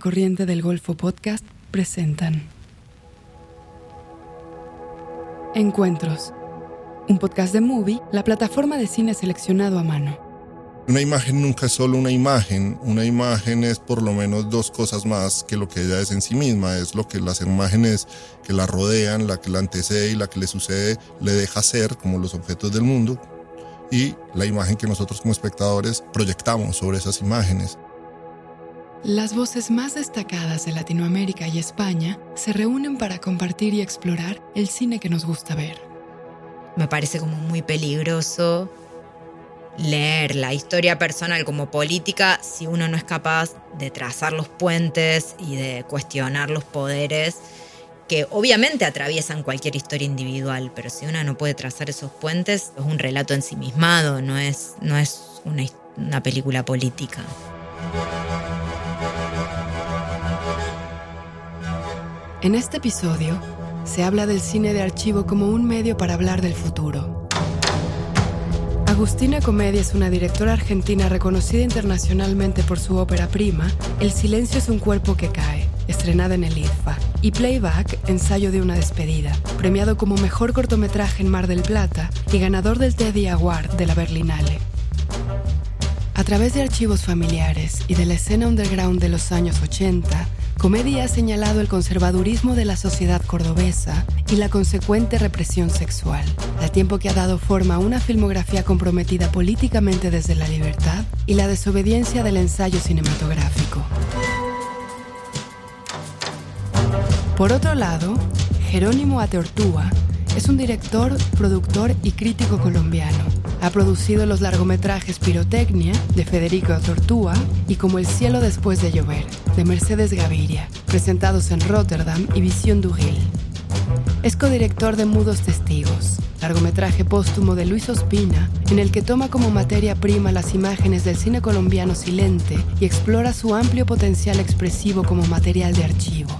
Corriente del Golfo Podcast presentan Encuentros, un podcast de Movie, la plataforma de cine seleccionado a mano. Una imagen nunca es solo una imagen, una imagen es por lo menos dos cosas más que lo que ella es en sí misma, es lo que las imágenes que la rodean, la que la antecede y la que le sucede le deja ser como los objetos del mundo y la imagen que nosotros como espectadores proyectamos sobre esas imágenes. Las voces más destacadas de Latinoamérica y España se reúnen para compartir y explorar el cine que nos gusta ver. Me parece como muy peligroso leer la historia personal como política si uno no es capaz de trazar los puentes y de cuestionar los poderes que obviamente atraviesan cualquier historia individual, pero si uno no puede trazar esos puentes, es un relato ensimismado, no es, no es una, una película política. En este episodio se habla del cine de archivo como un medio para hablar del futuro. Agustina Comedia es una directora argentina reconocida internacionalmente por su ópera prima, El silencio es un cuerpo que cae, estrenada en el IFA, y Playback, ensayo de una despedida, premiado como mejor cortometraje en Mar del Plata y ganador del Teddy Award de la Berlinale. A través de archivos familiares y de la escena underground de los años 80, Comedia ha señalado el conservadurismo de la sociedad cordobesa y la consecuente represión sexual, al tiempo que ha dado forma a una filmografía comprometida políticamente desde la libertad y la desobediencia del ensayo cinematográfico. Por otro lado, Jerónimo Ateortúa es un director, productor y crítico colombiano. Ha producido los largometrajes Pirotecnia, de Federico Tortúa, y Como el cielo después de llover, de Mercedes Gaviria, presentados en Rotterdam y Visión Dugil. Es codirector de Mudos Testigos, largometraje póstumo de Luis Ospina, en el que toma como materia prima las imágenes del cine colombiano silente y explora su amplio potencial expresivo como material de archivo.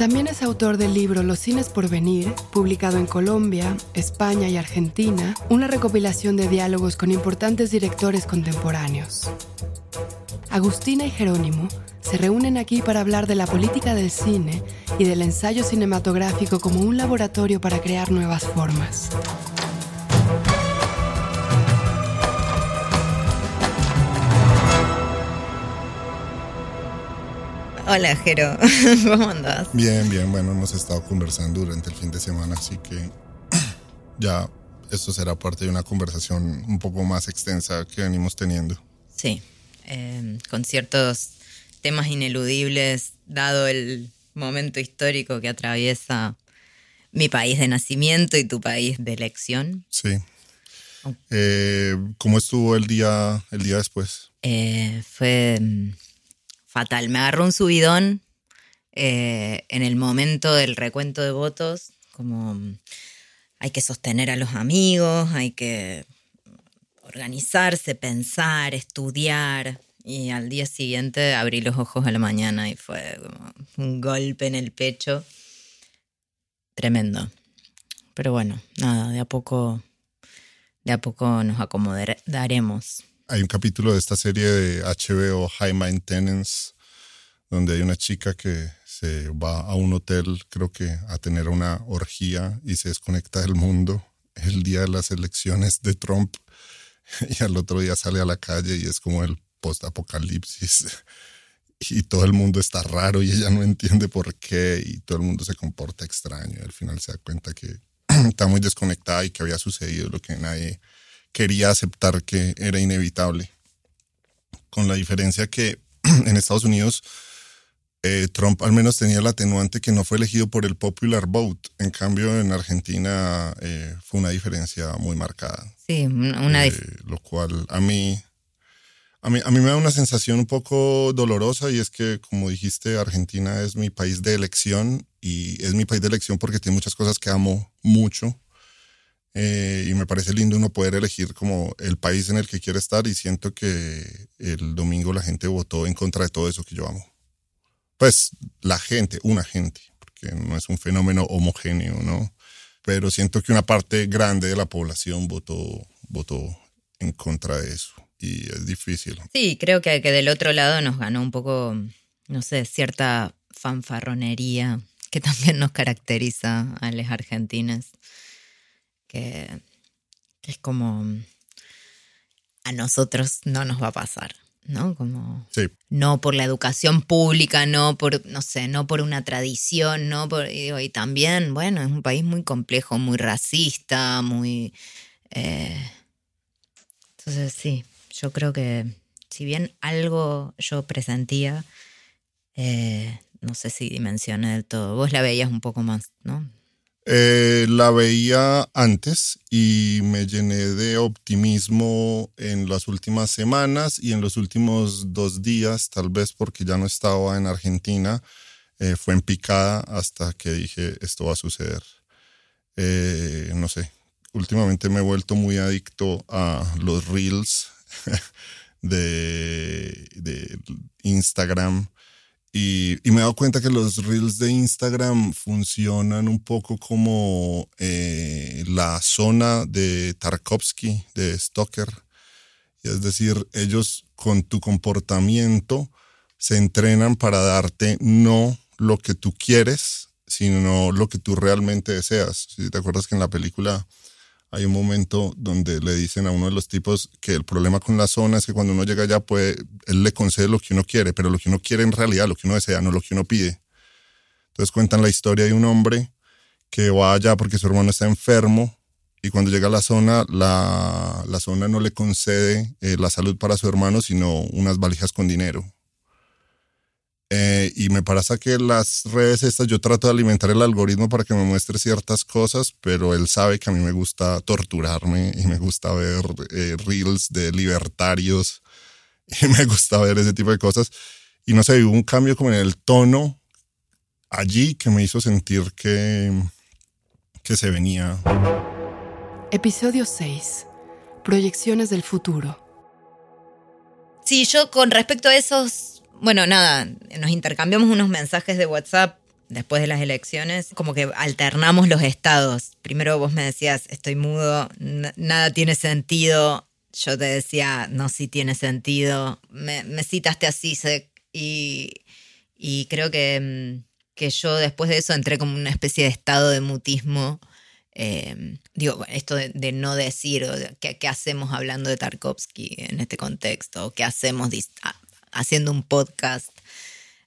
También es autor del libro Los cines por venir, publicado en Colombia, España y Argentina, una recopilación de diálogos con importantes directores contemporáneos. Agustina y Jerónimo se reúnen aquí para hablar de la política del cine y del ensayo cinematográfico como un laboratorio para crear nuevas formas. Hola, Jero. ¿Cómo andas? Bien, bien. Bueno, hemos estado conversando durante el fin de semana, así que ya esto será parte de una conversación un poco más extensa que venimos teniendo. Sí, eh, con ciertos temas ineludibles, dado el momento histórico que atraviesa mi país de nacimiento y tu país de elección. Sí. Eh, ¿Cómo estuvo el día, el día después? Eh, fue mm, fatal. Me agarró un subidón eh, en el momento del recuento de votos, como mm, hay que sostener a los amigos, hay que organizarse, pensar, estudiar. Y al día siguiente abrí los ojos a la mañana y fue un golpe en el pecho. Tremendo. Pero bueno, nada, de a poco, de a poco nos acomodaremos. Hay un capítulo de esta serie de HBO High Maintenance donde hay una chica que se va a un hotel, creo que a tener una orgía y se desconecta del mundo el día de las elecciones de Trump y al otro día sale a la calle y es como el post-apocalipsis y todo el mundo está raro y ella no entiende por qué y todo el mundo se comporta extraño al final se da cuenta que está muy desconectada y que había sucedido lo que nadie quería aceptar que era inevitable. Con la diferencia que en Estados Unidos eh, Trump al menos tenía el atenuante que no fue elegido por el popular vote. En cambio, en Argentina eh, fue una diferencia muy marcada. Sí, una eh, Lo cual a mí, a mí, a mí me da una sensación un poco dolorosa y es que, como dijiste, Argentina es mi país de elección y es mi país de elección porque tiene muchas cosas que amo mucho. Y me parece lindo uno poder elegir como el país en el que quiere estar y siento que el domingo la gente votó en contra de todo eso que yo amo pues la gente, una gente, porque no es un fenómeno homogéneo, ¿no? Pero siento que una parte grande de la población votó, votó en contra de eso y es difícil. Sí, creo que, que del otro lado nos ganó un poco no sé, cierta fanfarronería que también nos caracteriza a los argentinos, que, que es como a nosotros no nos va a pasar. ¿no? Como Sí. no por la educación pública, no por, no sé, no por una tradición, no por, y, digo, y también, bueno, es un país muy complejo, muy racista, muy... eh, entonces, sí, yo creo que si bien algo yo presentía, eh, no sé si dimensioné del todo. Vos la veías un poco más, ¿no? Eh, la veía antes y me llené de optimismo en las últimas semanas y en los últimos dos días, tal vez porque ya no estaba en Argentina, eh, fue en picada hasta que dije esto va a suceder. Eh, no sé, últimamente me he vuelto muy adicto a los reels de, de Instagram. Y, me he dado cuenta que los reels de Instagram funcionan un poco como eh, la zona de Tarkovsky, de Stoker. Es decir, ellos con tu comportamiento se entrenan para darte no lo que tú quieres, sino lo que tú realmente deseas. Si te acuerdas que en la película hay un momento donde le dicen a uno de los tipos que el problema con la zona es que cuando uno llega allá, pues él le concede lo que uno quiere, pero lo que uno quiere en realidad, lo que uno desea, no lo que uno pide. Entonces cuentan la historia de un hombre que va allá porque su hermano está enfermo y cuando llega a la zona, la, la zona no le concede eh, la salud para su hermano, sino unas valijas con dinero. Eh, y me parece que las redes estas, yo trato de alimentar el algoritmo para que me muestre ciertas cosas, pero él sabe que a mí me gusta torturarme y me gusta ver eh, reels de libertarios y me gusta ver ese tipo de cosas. Y no sé, hubo un cambio como en el tono allí que me hizo sentir que, que se venía. Episodio 6. Proyecciones del futuro. Sí, yo con respecto a esos, bueno, nada, nos intercambiamos unos mensajes de WhatsApp después de las elecciones, como que alternamos los estados. Primero vos me decías, estoy mudo, nada tiene sentido. Yo te decía, no, sí tiene sentido. Me, citaste así y, y creo que, que yo después de eso entré como una especie de estado de mutismo. Eh, digo, esto de, no decir, o ¿qué, ¿qué, hacemos hablando de Tarkovsky en este contexto? ¿Qué hacemos haciendo un podcast?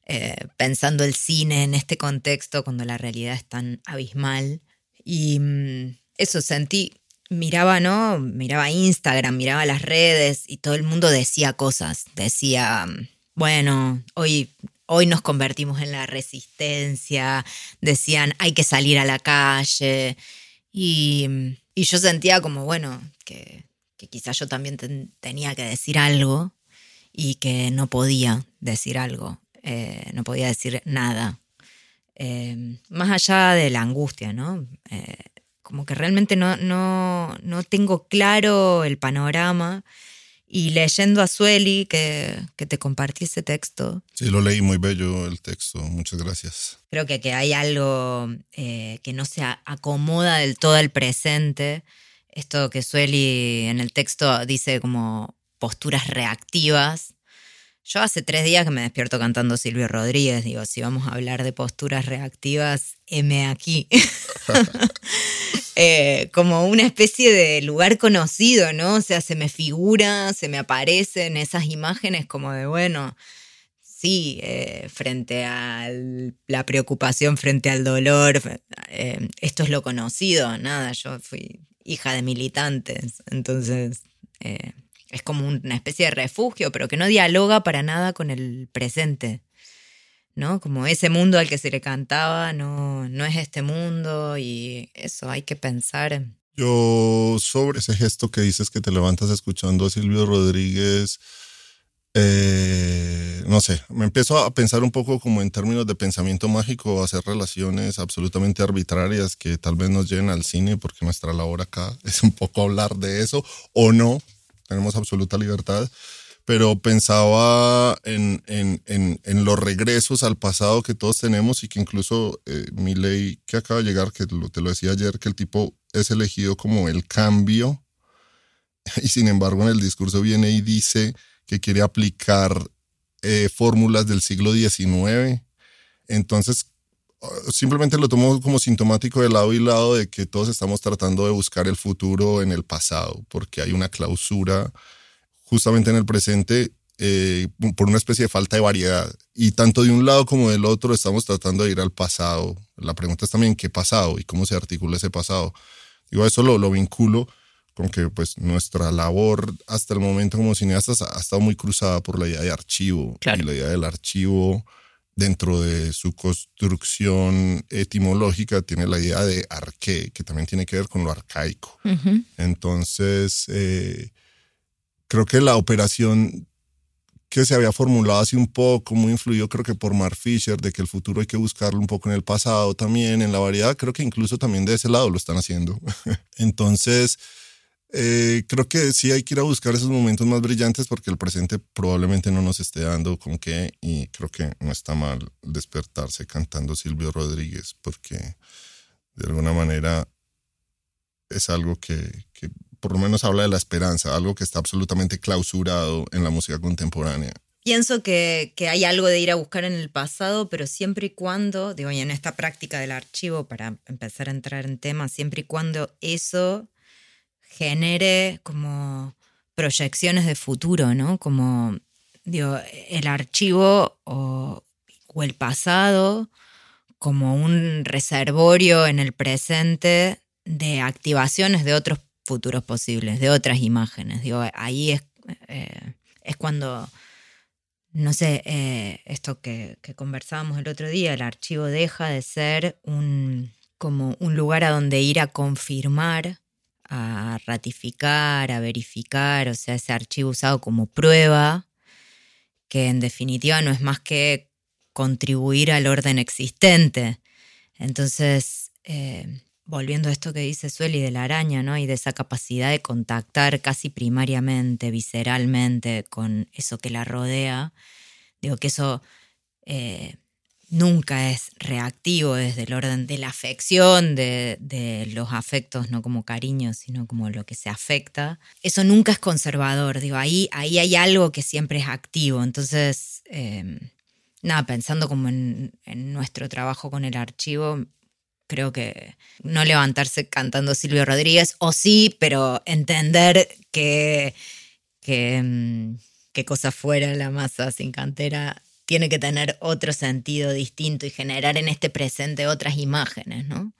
Eh, pensando el cine en este contexto cuando la realidad es tan abismal. Y mm, eso sentí, miraba, ¿no? Miraba Instagram, miraba las redes y todo el mundo decía cosas. Decía, bueno, hoy, hoy nos convertimos en la resistencia. Decían, hay que salir a la calle. Y, y yo sentía como, bueno, que, que quizás yo también ten, tenía que decir algo y que no podía decir algo. Eh, no podía decir nada. Eh, más allá de la angustia, ¿no? Eh, como que realmente no, no, no, tengo claro el panorama. Y leyendo a Sueli, que, que, te compartí ese texto. Sí, lo leí muy bello el texto. Muchas gracias. Creo que, que hay algo que no se acomoda del todo al presente. Esto que Sueli en el texto dice como posturas reactivas. Yo hace tres días que me despierto cantando Silvio Rodríguez. Digo, si vamos a hablar de posturas reactivas, M aquí. eh, como una especie de lugar conocido, ¿no? O sea, se me figura, se me aparecen esas imágenes como de, bueno, sí, eh, frente a la preocupación, frente al dolor, eh, esto es lo conocido, nada, yo fui hija de militantes, entonces es como una especie de refugio, pero que no dialoga para nada con el presente. ¿no? Como ese mundo al que se le cantaba no, no es este mundo y eso hay que pensar. Yo sobre ese gesto que dices que te levantas escuchando a Silvio Rodríguez, eh, no sé, me empiezo a pensar un poco como en términos de pensamiento mágico, hacer relaciones absolutamente arbitrarias que tal vez nos lleven al cine porque nuestra labor acá es un poco hablar de eso o no, tenemos absoluta libertad pero pensaba en, en, en, en, los regresos al pasado que todos tenemos y que incluso eh, mi ley que acaba de llegar, que lo, te lo decía ayer, que el tipo es elegido como el cambio y sin embargo en el discurso viene y dice que quiere aplicar eh, fórmulas del siglo XIX. Entonces, simplemente lo tomo como sintomático de lado y lado de que todos estamos tratando de buscar el futuro en el pasado, porque hay una clausura justamente en el presente eh, por una especie de falta de variedad. Y tanto de un lado como del otro estamos tratando de ir al pasado. La pregunta es también qué pasado y cómo se articula ese pasado. Digo, eso lo, lo vinculo con que pues nuestra labor hasta el momento como cineastas ha estado muy cruzada por la idea de archivo. Y la idea del archivo dentro de su construcción etimológica tiene la idea de arqué, que también tiene que ver con lo arcaico. Entonces, eh, creo que la operación que se había formulado así un poco, muy influido creo que por Mark Fisher, de que el futuro hay que buscarlo un poco en el pasado también, en la variedad, creo que incluso también de ese lado lo están haciendo. Entonces, eh, creo que sí hay que ir a buscar esos momentos más brillantes porque el presente probablemente no nos esté dando con qué y creo que no está mal despertarse cantando Silvio Rodríguez porque de alguna manera es algo que, que por lo menos habla de la esperanza, algo que está absolutamente clausurado en la música contemporánea. Pienso que, que, hay algo de ir a buscar en el pasado, pero siempre y cuando, digo, y en esta práctica del archivo, para empezar a entrar en temas, siempre y cuando eso genere como proyecciones de futuro, ¿no? Como, digo, el archivo o, el pasado como un reservorio en el presente de activaciones de otros futuros posibles, de otras imágenes. Digo, ahí es, eh, es cuando, no sé, eh, esto que, que, conversábamos el otro día, el archivo deja de ser un, como un lugar a donde ir a confirmar a ratificar, a verificar, o sea, ese archivo usado como prueba, que en definitiva no es más que contribuir al orden existente. Entonces, eh, volviendo a esto que dice Sueli de la araña, ¿no? Y de esa capacidad de contactar casi primariamente, visceralmente, con eso que la rodea, digo que eso eh, nunca es reactivo desde el orden de la afección, de, los afectos, no como cariño, sino como lo que se afecta. Eso nunca es conservador, digo, ahí, ahí hay algo que siempre es activo. Entonces, em, nada, pensando como en, nuestro trabajo con el archivo, creo que no levantarse cantando Silvio Rodríguez, o sí, pero entender que, em, que cosa fuera la masa sin cantera tiene que tener otro sentido distinto y generar en este presente otras imágenes, ¿no?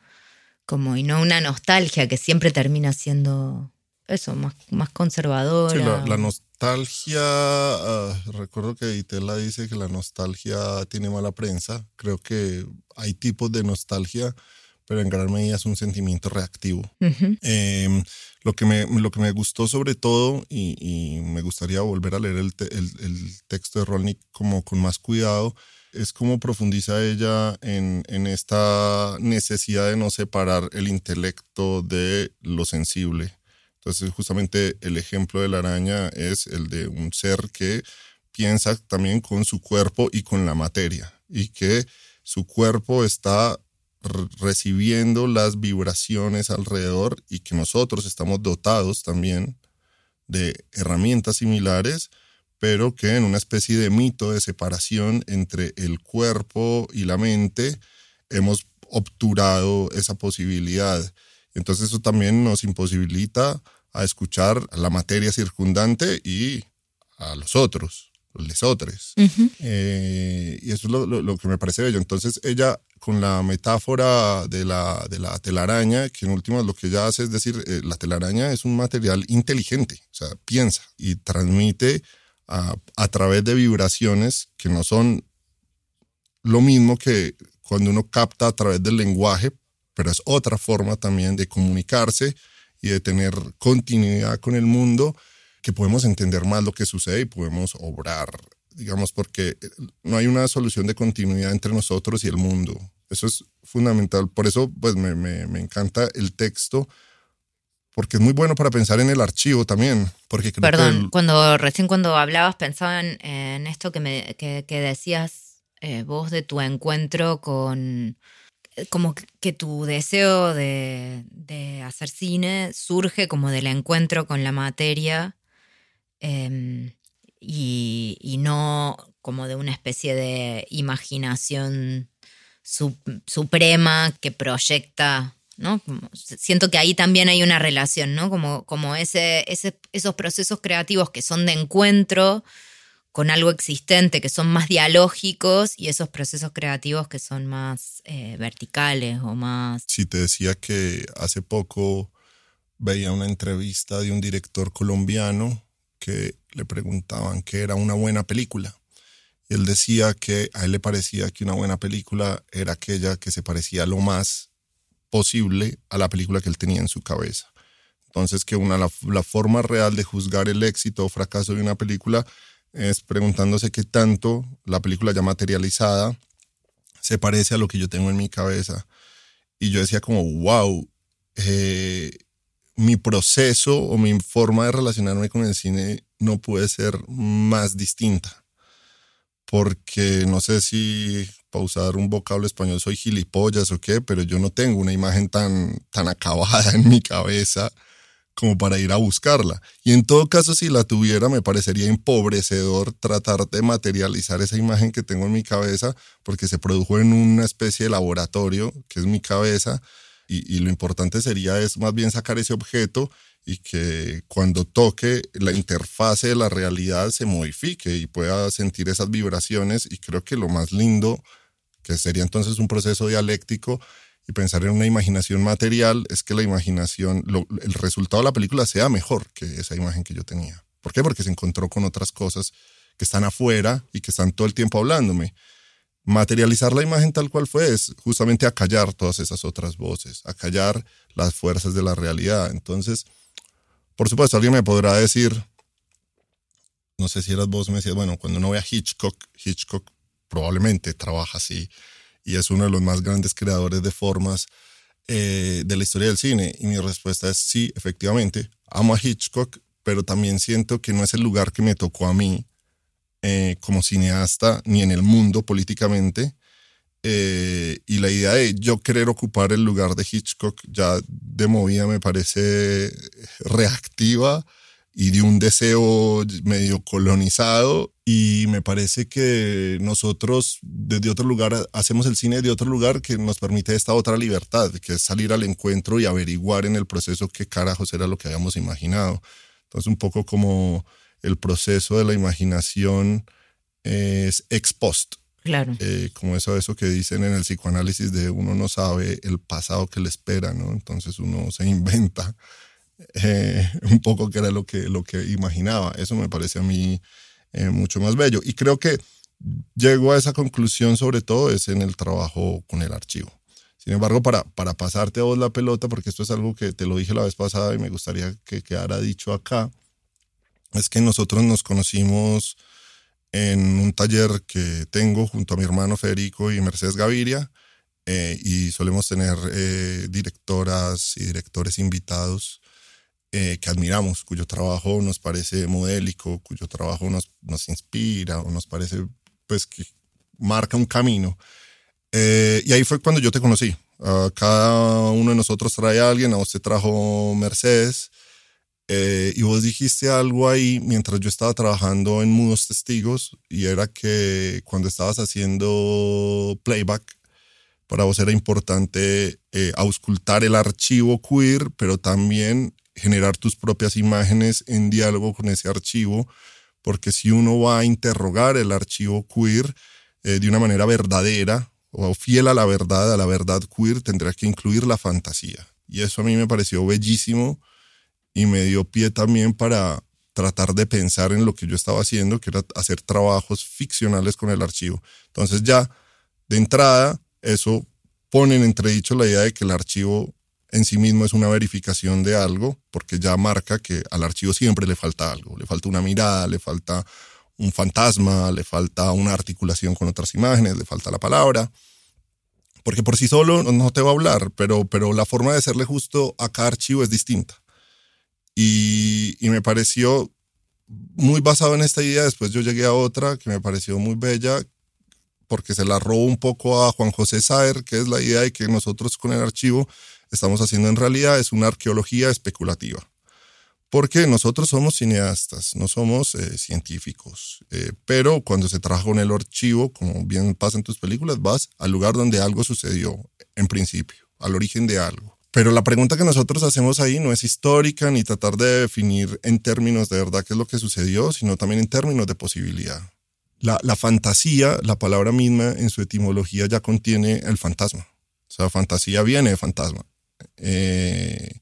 Como y no una nostalgia que siempre termina siendo eso, más, más conservadora. Sí, la, nostalgia, ah, recuerdo que Itela dice que la nostalgia tiene mala prensa. Creo que hay tipos de nostalgia pero en gran medida es un sentimiento reactivo. Em, lo, que me, lo que me gustó sobre todo, y, me gustaría volver a leer el, el, texto de Rolnik como con más cuidado, es cómo profundiza ella en, en, esta necesidad de no separar el intelecto de lo sensible. Entonces, justamente el ejemplo de la araña es el de un ser que piensa también con su cuerpo y con la materia, y que su cuerpo está recibiendo las vibraciones alrededor y que nosotros estamos dotados también de herramientas similares, pero que en una especie de mito de separación entre el cuerpo y la mente hemos obturado esa posibilidad. Entonces eso también nos imposibilita a escuchar a la materia circundante y a los otros, los lesotres. Eh, y eso es lo, lo, que me parece bello. Entonces ella con la metáfora de la, de la telaraña, que en últimas lo que ella hace es decir, eh, la telaraña es un material inteligente, o sea, piensa y transmite a, a través de vibraciones que no son lo mismo que cuando uno capta a través del lenguaje, pero es otra forma también de comunicarse y de tener continuidad con el mundo, que podemos entender más lo que sucede y podemos obrar digamos, porque no hay una solución de continuidad entre nosotros y el mundo. Eso es fundamental. Por eso, pues, me, me, me encanta el texto, porque es muy bueno para pensar en el archivo también. Porque Perdón, cuando recién cuando hablabas pensaba en, esto que, me, que, que decías eh, vos de tu encuentro con, como que tu deseo de, de, hacer cine surge como del encuentro con la materia. Em, y, no como de una especie de imaginación suprema que proyecta, ¿no? siento que ahí también hay una relación, ¿no? Como, como ese, esos procesos creativos que son de encuentro con algo existente, que son más dialógicos, y esos procesos creativos que son más eh, verticales o más... Sí, te decía que hace poco veía una entrevista de un director colombiano que le preguntaban qué era una buena película. Él decía que a él le parecía que una buena película era aquella que se parecía lo más posible a la película que él tenía en su cabeza. Entonces que una, la, forma real de juzgar el éxito o fracaso de una película es preguntándose qué tanto la película ya materializada se parece a lo que yo tengo en mi cabeza. Y yo decía como, wow, eh, mi proceso o mi forma de relacionarme con el cine no puede ser más distinta porque no sé si para usar un vocablo español soy gilipollas o qué, pero yo no tengo una imagen tan, tan acabada en mi cabeza como para ir a buscarla. Y en todo caso, si la tuviera, me parecería empobrecedor tratar de materializar esa imagen que tengo en mi cabeza, porque se produjo en una especie de laboratorio, que es mi cabeza, y, y lo importante sería es más bien sacar ese objeto y que cuando toque la interfase de la realidad se modifique y pueda sentir esas vibraciones y creo que lo más lindo, que sería entonces un proceso dialéctico y pensar en una imaginación material, es que la imaginación, el resultado de la película sea mejor que esa imagen que yo tenía. ¿Por qué? Porque se encontró con otras cosas que están afuera y que están todo el tiempo hablándome. Materializar la imagen tal cual fue es justamente acallar todas esas otras voces, acallar las fuerzas de la realidad. Entonces, por supuesto, alguien me podrá decir, no sé si eras vos, me decías, bueno, cuando uno ve a Hitchcock, Hitchcock probablemente trabaja así y es uno de los más grandes creadores de formas eh, de la historia del cine. Y mi respuesta es sí, efectivamente, amo a Hitchcock, pero también siento que no es el lugar que me tocó a mí eh, como cineasta ni en el mundo políticamente. Eh, y la idea de yo querer ocupar el lugar de Hitchcock ya de movida me parece reactiva y de un deseo medio colonizado y me parece que nosotros desde otro lugar hacemos el cine de otro lugar que nos permite esta otra libertad, que es salir al encuentro y averiguar en el proceso qué carajos era lo que habíamos imaginado. Entonces un poco como el proceso de la imaginación es ex post Claro. Eh, como eso, eso que dicen en el psicoanálisis de uno no sabe el pasado que le espera, ¿no? Entonces uno se inventa eh, un poco que era lo que, lo que imaginaba. Eso me parece a mí eh, mucho más bello. Y creo que llego a esa conclusión sobre todo es en el trabajo con el archivo. Sin embargo, para, para pasarte a vos la pelota, porque esto es algo que te lo dije la vez pasada y me gustaría que quedara dicho acá, es que nosotros nos conocimos en un taller que tengo junto a mi hermano Federico y Mercedes Gaviria. Eh, y solemos tener eh, directoras y directores invitados eh, que admiramos, cuyo trabajo nos parece modélico, cuyo trabajo nos, nos inspira o nos parece pues que marca un camino. y ahí fue cuando yo te conocí. Ah, cada uno de nosotros trae a alguien, a vos te trajo Mercedes, eh, y vos dijiste algo ahí mientras yo estaba trabajando en Mudos Testigos y era que cuando estabas haciendo playback, para vos era importante eh, auscultar el archivo queer, pero también generar tus propias imágenes en diálogo con ese archivo, porque si uno va a interrogar el archivo queer eh, de una manera verdadera o fiel a la verdad, a la verdad queer, tendrá que incluir la fantasía. Y eso a mí me pareció bellísimo y me dio pie también para tratar de pensar en lo que yo estaba haciendo, que era hacer trabajos ficcionales con el archivo. Entonces ya de entrada eso pone en entredicho la idea de que el archivo en sí mismo es una verificación de algo, porque ya marca que al archivo siempre le falta algo, le falta una mirada, le falta un fantasma, le falta una articulación con otras imágenes, le falta la palabra, porque por sí solo no te va a hablar, pero, pero la forma de serle justo a cada archivo es distinta. Y, me pareció muy basado en esta idea. Después yo llegué a otra que me pareció muy bella porque se la robó un poco a Juan José Saer, que es la idea de que nosotros con el archivo estamos haciendo en realidad es una arqueología especulativa. porque nosotros somos cineastas, no somos eh, científicos. Eh, pero cuando se trabaja con el archivo, como bien pasa en tus películas, vas al lugar donde algo sucedió, en principio, al origen de algo. Pero la pregunta que nosotros hacemos ahí no es histórica ni tratar de definir en términos de verdad qué es lo que sucedió, sino también en términos de posibilidad. La, fantasía, la palabra misma en su etimología ya contiene el fantasma. O sea, fantasía viene de fantasma. Eh,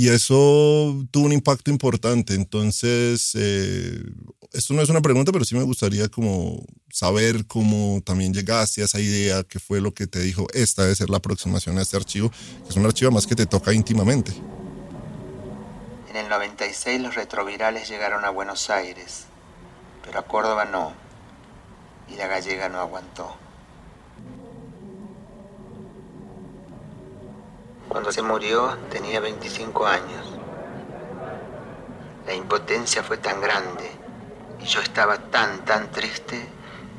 y eso tuvo un impacto importante. Entonces, eh, esto no es una pregunta, pero sí me gustaría como saber cómo también llegaste a esa idea, qué fue lo que te dijo, esta debe ser la aproximación a este archivo, que es un archivo más que te toca íntimamente. En el 96 los retrovirales llegaron a Buenos Aires, pero a Córdoba no, y la gallega no aguantó. Cuando se murió tenía 25 años. La impotencia fue tan grande y yo estaba tan, tan triste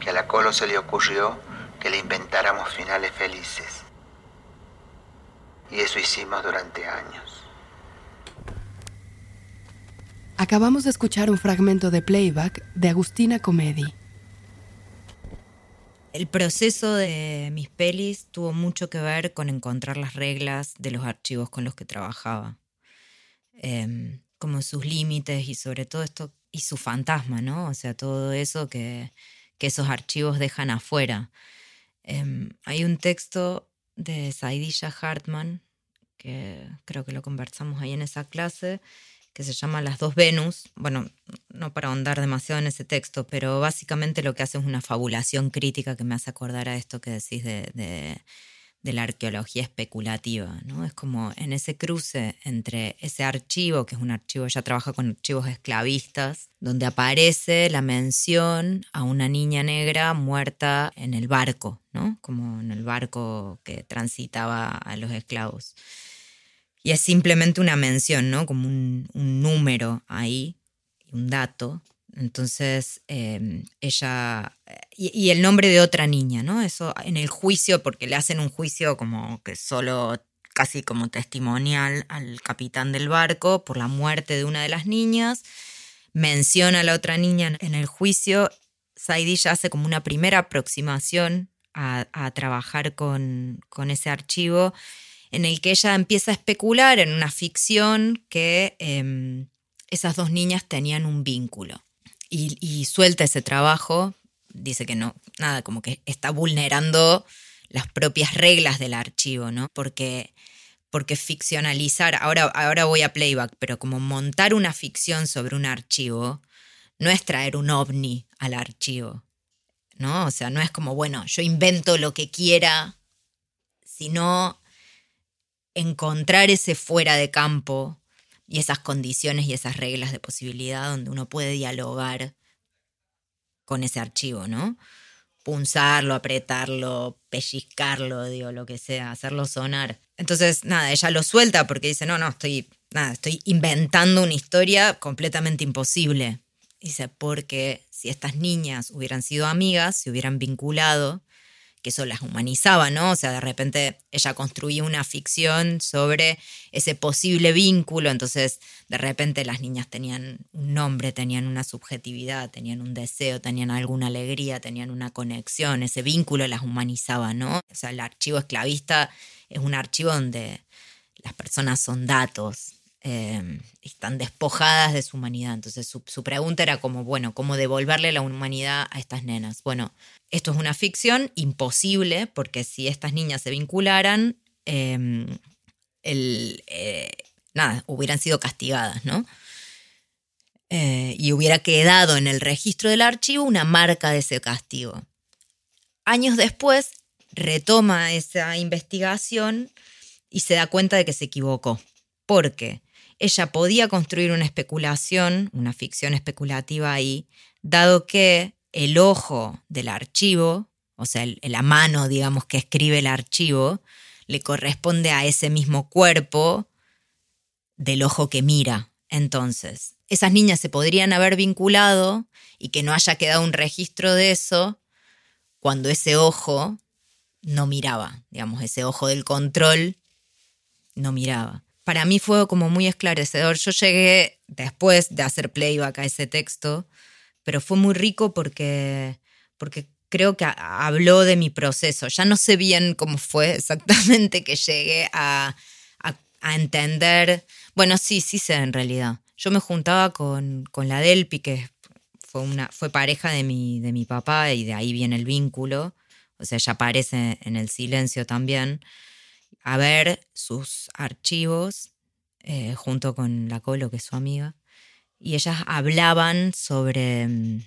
que a la Colo se le ocurrió que le inventáramos finales felices. Y eso hicimos durante años. Acabamos de escuchar un fragmento de playback de Agustina Comedi. El proceso de mis pelis tuvo mucho que ver con encontrar las reglas de los archivos con los que trabajaba. Em, como sus límites y sobre todo esto, y su fantasma, ¿no? O sea, todo eso que, esos archivos dejan afuera. Em, hay un texto de Saidilla Hartman, que creo que lo conversamos ahí en esa clase, que se llama Las dos Venus. Bueno, no para ahondar demasiado en ese texto, pero básicamente lo que hace es una fabulación crítica que me hace acordar a esto que decís de, la arqueología especulativa. ¿no? Es como en ese cruce entre ese archivo, que es un archivo, ella trabaja con archivos esclavistas, donde aparece la mención a una niña negra muerta en el barco, ¿no? como en el barco que transitaba a los esclavos. Y es simplemente una mención, ¿no? Como un, número ahí, un dato. Entonces, em, ella. Y, el nombre de otra niña, ¿no? Eso en el juicio, porque le hacen un juicio como que solo casi como testimonial al capitán del barco por la muerte de una de las niñas. Menciona a la otra niña en el juicio. Saidi ya hace como una primera aproximación a, a trabajar con, con ese archivo en el que ella empieza a especular en una ficción que em, esas dos niñas tenían un vínculo. Y, suelta ese trabajo, dice que no, nada, como que está vulnerando las propias reglas del archivo, ¿no? Porque, porque ficcionalizar, ahora, ahora voy a playback, pero como montar una ficción sobre un archivo no es traer un ovni al archivo, ¿no? O sea, no es como, bueno, yo invento lo que quiera, sino encontrar ese fuera de campo y esas condiciones y esas reglas de posibilidad donde uno puede dialogar con ese archivo, ¿no? Punzarlo, apretarlo, pellizcarlo, digo, lo que sea, hacerlo sonar. Entonces, nada, ella lo suelta porque dice, no, no, estoy, nada, estoy inventando una historia completamente imposible. Dice, porque si estas niñas hubieran sido amigas, se hubieran vinculado, que eso las humanizaba, ¿no? O sea, de repente ella construía una ficción sobre ese posible vínculo, entonces de repente las niñas tenían un nombre, tenían una subjetividad, tenían un deseo, tenían alguna alegría, tenían una conexión, ese vínculo las humanizaba, ¿no? O sea, el archivo esclavista es un archivo donde las personas son datos, eh, están despojadas de su humanidad. Entonces su, pregunta era como, bueno, ¿cómo devolverle la humanidad a estas nenas? Bueno, esto es una ficción imposible porque si estas niñas se vincularan, em, eh, nada, hubieran sido castigadas, ¿no? Eh, y hubiera quedado en el registro del archivo una marca de ese castigo. Años después retoma esa investigación y se da cuenta de que se equivocó. ¿Por qué? Ella podía construir una especulación, una ficción especulativa ahí, dado que el ojo del archivo, o sea, la mano, digamos, que escribe el archivo, le corresponde a ese mismo cuerpo del ojo que mira. Entonces, esas niñas se podrían haber vinculado y que no haya quedado un registro de eso cuando ese ojo no miraba, digamos, ese ojo del control no miraba. Para mí fue como muy esclarecedor. Yo llegué después de hacer playback a ese texto, pero fue muy rico porque, porque creo que habló de mi proceso. Ya no sé bien cómo fue exactamente que llegué a, a, entender. Bueno, sí, sí sé en realidad. Yo me juntaba con, con la Delpi, que fue, una, fue pareja de mi, de mi papá y de ahí viene el vínculo. O sea, ella aparece en el silencio también. A ver sus archivos eh, junto con la Colo, que es su amiga. Y ellas hablaban sobre mm,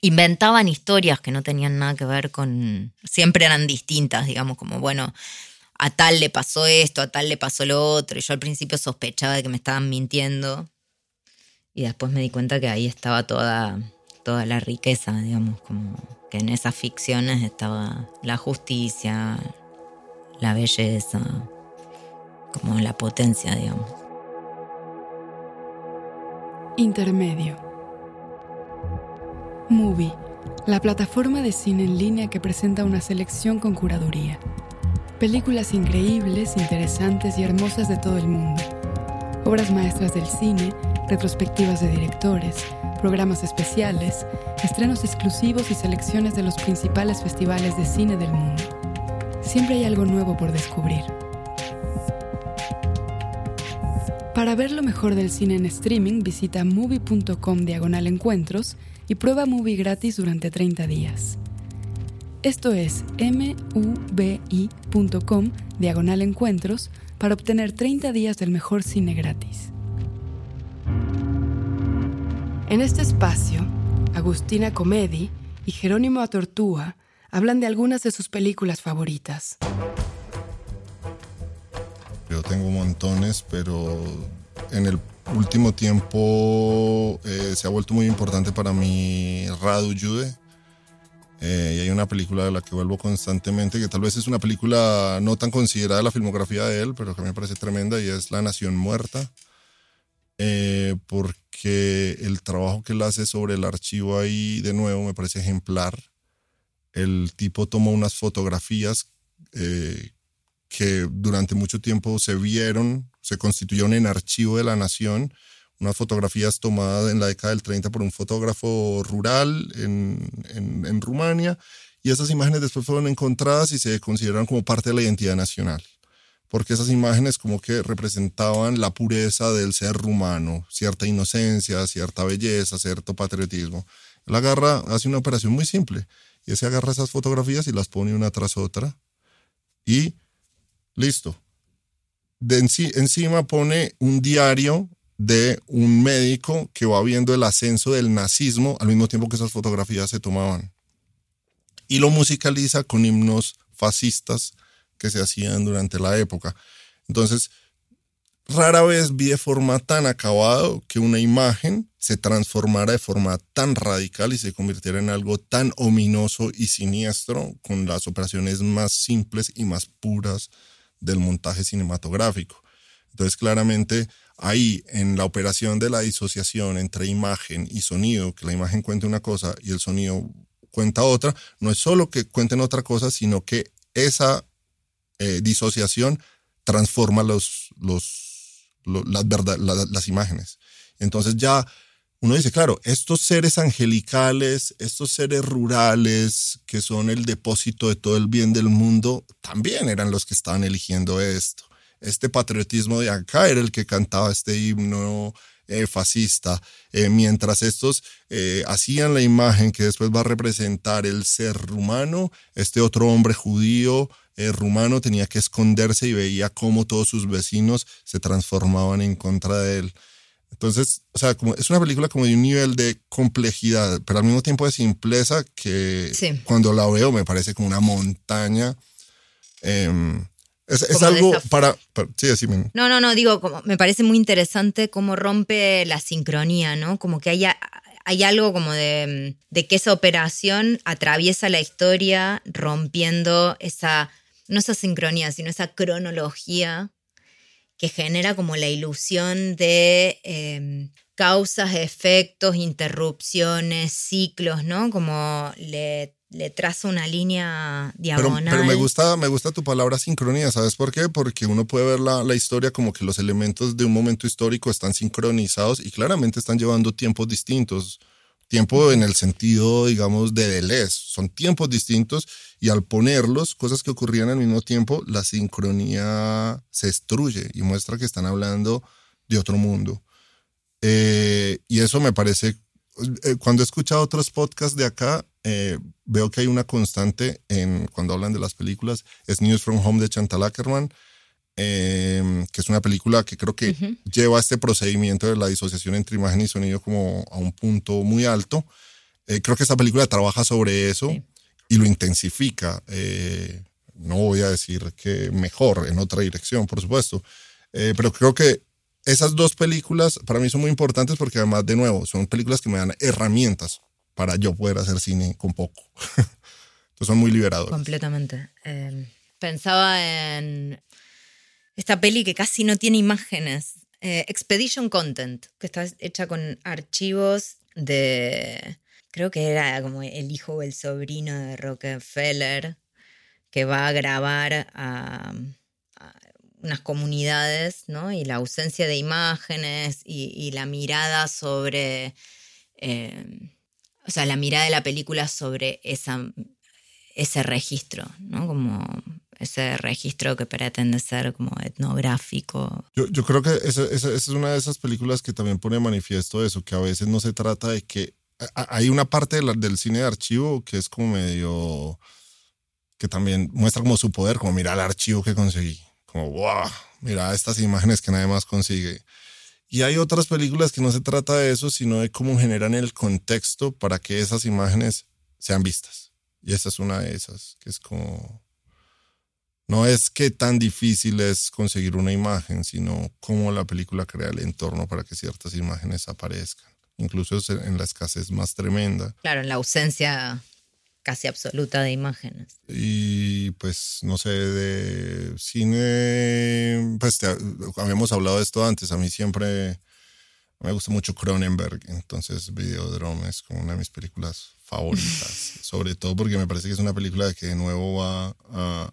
inventaban historias que no tenían nada que ver con, siempre eran distintas, digamos, como, bueno, a tal le pasó esto, a tal le pasó lo otro, y yo al principio sospechaba de que me estaban mintiendo, y después me di cuenta que ahí estaba toda, toda la riqueza, digamos, como que en esas ficciones estaba la justicia, la belleza, como la potencia, digamos. Intermedio. Movie, la plataforma de cine en línea que presenta una selección con curaduría. Películas increíbles, interesantes y hermosas de todo el mundo. Obras maestras del cine, retrospectivas de directores, programas especiales, estrenos exclusivos y selecciones de los principales festivales de cine del mundo. Siempre hay algo nuevo por descubrir. Para ver lo mejor del cine en streaming, visita movie.com diagonal encuentros y prueba Movie gratis durante 30 días. Esto es mubi.com diagonal encuentros para obtener 30 días del mejor cine gratis. En este espacio, Agustina Comedi y Jerónimo Atortúa hablan de algunas de sus películas favoritas. Yo tengo montones, pero en el último tiempo eh, se ha vuelto muy importante para mí Radu Jude. Eh, y hay una película de la que vuelvo constantemente, que tal vez es una película no tan considerada la filmografía de él, pero que a mí me parece tremenda, y es La Nación Muerta. Eh, porque el trabajo que él hace sobre el archivo ahí, de nuevo, me parece ejemplar. El tipo tomó unas fotografías que durante mucho tiempo se vieron se constituyeron en archivo de la nación, unas fotografías tomadas en la década del 30 por un fotógrafo rural en, en, Rumania, y esas imágenes después fueron encontradas y se consideraron como parte de la identidad nacional, porque esas imágenes como que representaban la pureza del ser rumano, cierta inocencia, cierta belleza, cierto patriotismo. Él agarra, hace una operación muy simple, y se agarra esas fotografías y las pone una tras otra, y listo, de encima pone un diario de un médico que va viendo el ascenso del nazismo al mismo tiempo que esas fotografías se tomaban. Y lo musicaliza con himnos fascistas que se hacían durante la época. Entonces, rara vez vi de forma tan acabado que una imagen se transformara de forma tan radical y se convirtiera en algo tan ominoso y siniestro con las operaciones más simples y más puras del montaje cinematográfico. Entonces, claramente, ahí en la operación de la disociación entre imagen y sonido, que la imagen cuente una cosa y el sonido cuenta otra, no es solo que cuenten otra cosa, sino que esa eh, disociación transforma los, los, las, imágenes. Entonces ya uno dice, claro, estos seres angelicales, estos seres rurales que son el depósito de todo el bien del mundo, también eran los que estaban eligiendo esto. Este patriotismo de acá era el que cantaba este himno eh, fascista, eh, mientras estos eh, hacían la imagen que después va a representar el ser rumano, este otro hombre judío rumano tenía que esconderse y veía cómo todos sus vecinos se transformaban en contra de él. Entonces, o sea, como, es una película como de un nivel de complejidad, pero al mismo tiempo de simpleza que cuando la veo me parece como una montaña. Em, es, algo para, Sí, decime. No, no, no, digo, como, me parece muy interesante cómo rompe la sincronía, ¿no? Como que hay, hay algo como de, de que esa operación atraviesa la historia rompiendo esa, no esa sincronía, sino esa cronología que genera como la ilusión de em, causas, efectos, interrupciones, ciclos, ¿no? Como le, le traza una línea diagonal. Pero, pero, me, gusta, me gusta tu palabra sincronía, ¿sabes por qué? Porque uno puede ver la, la, historia como que los elementos de un momento histórico están sincronizados y claramente están llevando tiempos distintos. Tiempo en el sentido, digamos, de Deleuze. Son tiempos distintos y al ponerlos, cosas que ocurrían al mismo tiempo, la sincronía se destruye y muestra que están hablando de otro mundo. Eh, y eso me parece, eh, cuando he escuchado otros podcasts de acá, eh, veo que hay una constante en cuando hablan de las películas, es News from Home de Chantal Ackerman, que es una película que creo que lleva este procedimiento de la disociación entre imagen y sonido como a un punto muy alto. creo que esta película trabaja sobre eso y lo intensifica. no voy a decir que mejor, en otra dirección, por supuesto, pero creo que esas dos películas para mí son muy importantes porque además, de nuevo, son películas que me dan herramientas para yo poder hacer cine con poco. Entonces son muy liberadoras. Completamente. Em, pensaba en esta peli que casi no tiene imágenes. Eh, Expedition Content, que está hecha con archivos de, creo que era como el hijo o el sobrino de Rockefeller, que va a grabar a unas comunidades, ¿no? Y la ausencia de imágenes y, la mirada sobre, eh, o sea, la mirada de la película sobre esa, ese registro, ¿no? Como ese registro que pretende ser como etnográfico. Yo, creo que esa, es una de esas películas que también pone manifiesto eso, que a veces no se trata de que... Hay una parte del cine de archivo que es como medio... que también muestra como su poder, como mira el archivo que conseguí como, wow, mira estas imágenes que nadie más consigue. Y hay otras películas que no se trata de eso, sino de cómo generan el contexto para que esas imágenes sean vistas. Y esa es una de esas, que es como... No es que tan difícil es conseguir una imagen, sino cómo la película crea el entorno para que ciertas imágenes aparezcan. Incluso en la escasez más tremenda. Claro, en la ausencia casi absoluta de imágenes. Y pues, no sé, de cine, pues habíamos hablado de esto antes, a mí siempre me gusta mucho Cronenberg, entonces Videodrome es como una de mis películas favoritas, sobre todo porque me parece que es una película que de nuevo va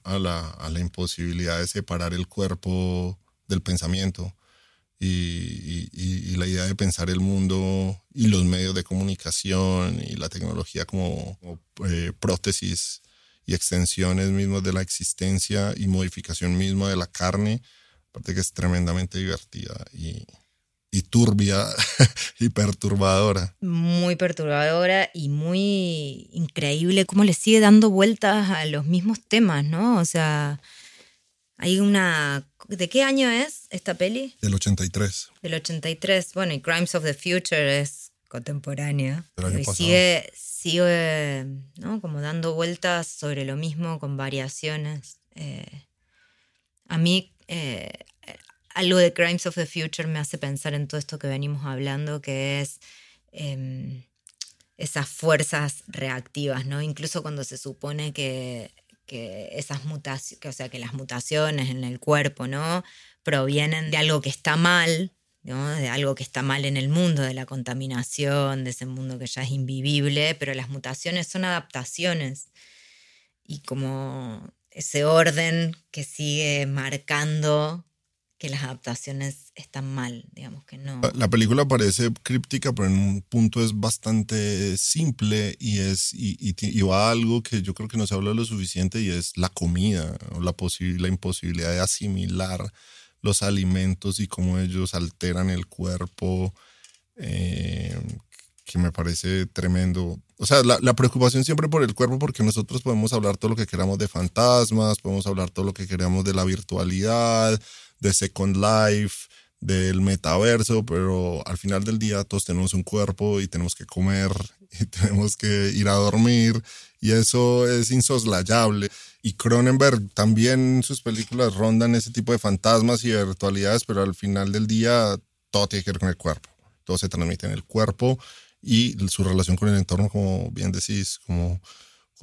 a, la, imposibilidad de separar el cuerpo del pensamiento y, la idea de pensar el mundo y los medios de comunicación y la tecnología como, eh, prótesis y extensiones mismas de la existencia y modificación misma de la carne, aparte que es tremendamente divertida y, y turbia y perturbadora. Muy perturbadora y muy increíble cómo le sigue dando vueltas a los mismos temas, ¿no? O sea, hay una ¿De qué año es esta peli? Del 83. Del 83. Bueno, y Crimes of the Future es contemporánea. y sigue, sigue ¿no? como dando vueltas sobre lo mismo con variaciones. Eh, a mí eh, algo de Crimes of the Future me hace pensar en todo esto que venimos hablando, que es em, esas fuerzas reactivas, ¿no? Incluso cuando se supone que que esas mutaciones, o sea, que las mutaciones en el cuerpo, ¿no? Provienen de algo que está mal. De algo que está mal en el mundo, de la contaminación, de ese mundo que ya es invivible, pero las mutaciones son adaptaciones. Y como ese orden que sigue marcando que las adaptaciones están mal, digamos que no. La película parece críptica, pero en un punto es bastante simple y, es, y, va a algo que yo creo que no se habla lo suficiente y es la comida, o la, la imposibilidad de asimilar los alimentos y cómo ellos alteran el cuerpo, eh, que me parece tremendo. O sea, la, la, preocupación siempre por el cuerpo, porque nosotros podemos hablar todo lo que queramos de fantasmas, podemos hablar todo lo que queramos de la virtualidad, de Second Life, del metaverso, pero al final del día todos tenemos un cuerpo y tenemos que comer y tenemos que ir a dormir y eso es insoslayable. Y Cronenberg también sus películas rondan ese tipo de fantasmas y virtualidades, pero al final del día todo tiene que ver con el cuerpo. Todo se transmite en el cuerpo y su relación con el entorno, como bien decís, como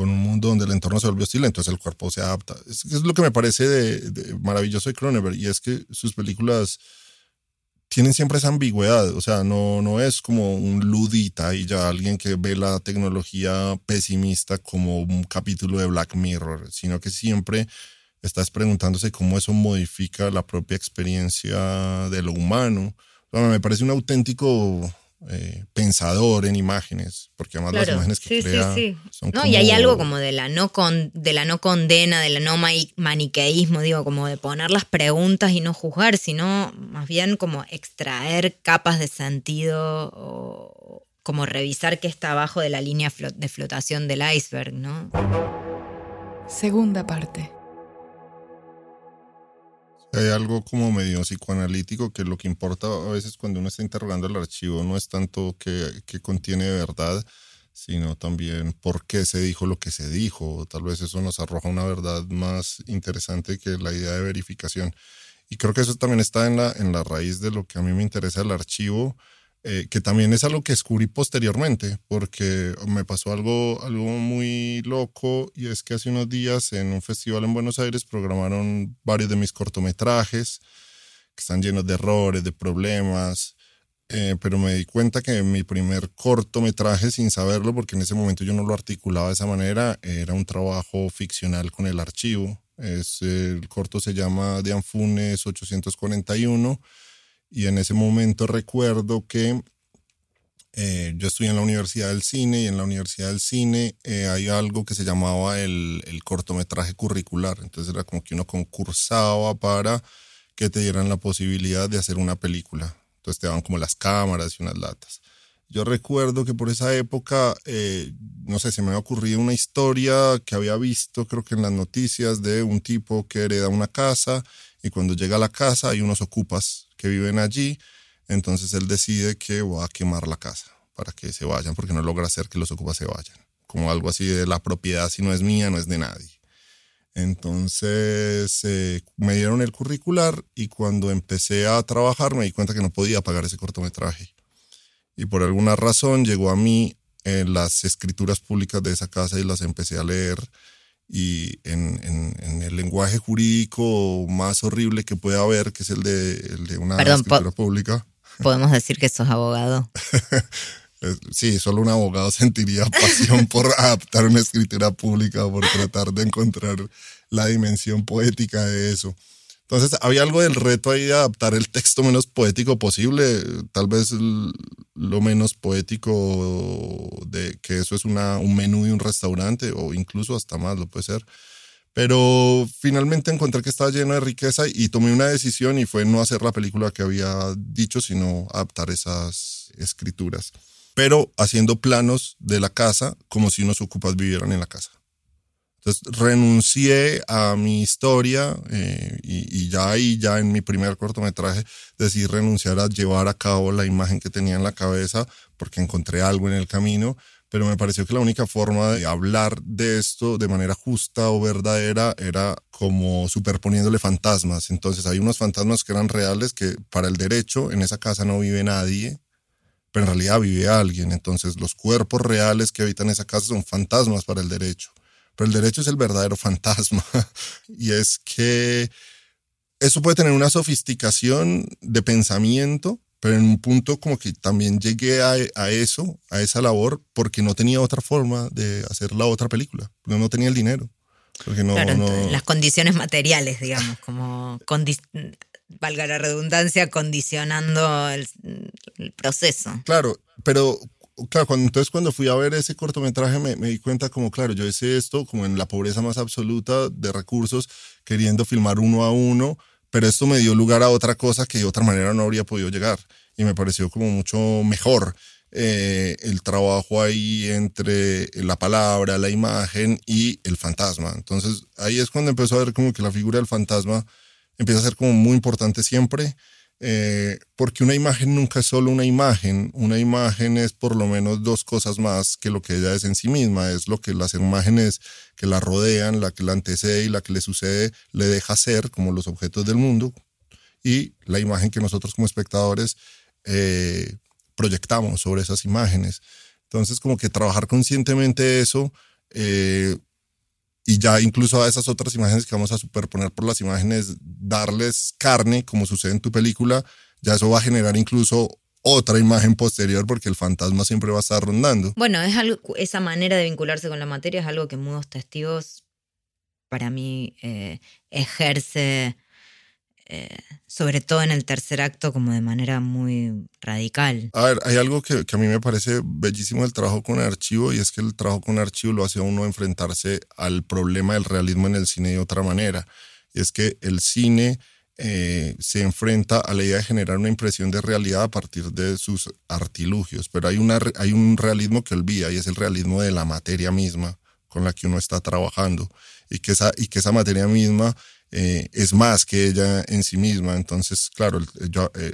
con un mundo donde el entorno se vuelve hostil, entonces el cuerpo se adapta. Es, es lo que me parece de, maravilloso de Cronenberg, y es que sus películas tienen siempre esa ambigüedad, o sea, no, no es como un ludita y ya alguien que ve la tecnología pesimista como un capítulo de Black Mirror, sino que siempre estás preguntándose cómo eso modifica la propia experiencia de lo humano. me parece un auténtico eh, pensador en imágenes, porque además las imágenes que crea son no, y hay algo como de la no con, de la no condena, de la no maniqueísmo, digo, como de poner las preguntas y no juzgar, sino más bien como extraer capas de sentido o como revisar qué está abajo de la línea de flotación del iceberg, ¿no? Segunda parte. Hay algo como medio psicoanalítico que lo que importa a veces cuando uno está interrogando el archivo no es tanto que, contiene verdad, sino también por qué se dijo lo que se dijo. Tal vez eso nos arroja una verdad más interesante que la idea de verificación. Y creo que eso también está en la, en la raíz de lo que a mí me interesa el archivo eh, que también es algo que descubrí posteriormente, porque me pasó algo, algo muy loco y es que hace unos días en un festival en Buenos Aires programaron varios de mis cortometrajes que están llenos de errores, de problemas, eh, pero me di cuenta que mi primer cortometraje, sin saberlo, porque en ese momento yo no lo articulaba de esa manera, era un trabajo ficcional con el archivo. Es, el corto se llama De Anfunes 841 y en ese momento recuerdo que eh, yo estudié en la Universidad del Cine y en la Universidad del Cine eh, hay algo que se llamaba el, el, cortometraje curricular. Entonces era como que uno concursaba para que te dieran la posibilidad de hacer una película. Entonces te daban como las cámaras y unas latas. Yo recuerdo que por esa época, eh, no sé, se me había ocurrido una historia que había visto, creo que en las noticias, de un tipo que hereda una casa y cuando llega a la casa hay unos ocupas que viven allí, entonces él decide que va a quemar la casa para que se vayan, porque no logra hacer que los ocupas se vayan. Como algo así de la propiedad, si no es mía, no es de nadie. Entonces eh, me dieron el curricular y cuando empecé a trabajar me di cuenta que no podía pagar ese cortometraje. Y por alguna razón llegó a mí en las escrituras públicas de esa casa y las empecé a leer y en, en, el lenguaje jurídico más horrible que puede haber, que es el de, el de una escritura pública. ¿Podemos decir que sos abogado? sí, solo un abogado sentiría pasión por adaptar una escritura pública, por tratar de encontrar la dimensión poética de eso. Entonces, había algo del reto ahí de adaptar el texto menos poético posible, tal vez lo menos poético de que eso es un menú de un restaurante o incluso hasta más lo puede ser. Pero finalmente encontré que estaba lleno de riqueza y tomé una decisión y fue no hacer la película que había dicho, sino adaptar esas escrituras. Pero haciendo planos de la casa como si unos ocupas vivieran en la casa. Entonces renuncié a mi historia eh, y, ya ahí, ya en mi primer cortometraje, decidí renunciar a llevar a cabo la imagen que tenía en la cabeza porque encontré algo en el camino, pero me pareció que la única forma de hablar de esto de manera justa o verdadera era como superponiéndole fantasmas. Entonces hay unos fantasmas que eran reales que para el derecho en esa casa no vive nadie, pero en realidad vive alguien. Entonces los cuerpos reales que habitan esa casa son fantasmas para el derecho. Pero el derecho es el verdadero fantasma. y es que eso puede tener una sofisticación de pensamiento, pero en un punto como que también llegué a, eso, a esa labor, porque no tenía otra forma de hacer la otra película. No, no tenía el dinero. Porque no, las condiciones materiales, digamos, como valga la redundancia, condicionando el, el, proceso. Claro, pero claro, cuando, entonces cuando fui a ver ese cortometraje me, di cuenta como, claro, yo hice esto como en la pobreza más absoluta de recursos, queriendo filmar uno a uno, pero esto me dio lugar a otra cosa que de otra manera no habría podido llegar y me pareció como mucho mejor eh, el trabajo ahí entre la palabra, la imagen y el fantasma. Entonces ahí es cuando empezó a ver como que la figura del fantasma empieza a ser como muy importante siempre eh, porque una imagen nunca es solo una imagen, una imagen es por lo menos dos cosas más que lo que ella es en sí misma, es lo que las imágenes que la rodean, la que la antecede y la que le sucede le deja ser como los objetos del mundo y la imagen que nosotros como espectadores eh, proyectamos sobre esas imágenes. Entonces como que trabajar conscientemente eso eh, y ya incluso a esas otras imágenes que vamos a superponer por las imágenes, darles carne, como sucede en tu película, ya eso va a generar incluso otra imagen posterior porque el fantasma siempre va a estar rondando. Bueno, es algo, esa manera de vincularse con la materia es algo que Mudos Testigos para mí eh, ejerce, eh, sobre todo en el tercer acto, como de manera muy radical. A ver, hay algo que, a mí me parece bellísimo del trabajo con archivo y es que el trabajo con archivo lo hace a uno enfrentarse al problema del realismo en el cine de otra manera. Y es que el cine eh, se enfrenta a la idea de generar una impresión de realidad a partir de sus artilugios, pero hay, una, hay un realismo que olvida y es el realismo de la materia misma con la que uno está trabajando y que esa, y que esa materia misma eh, es más que ella en sí misma. Entonces, claro, yo, eh,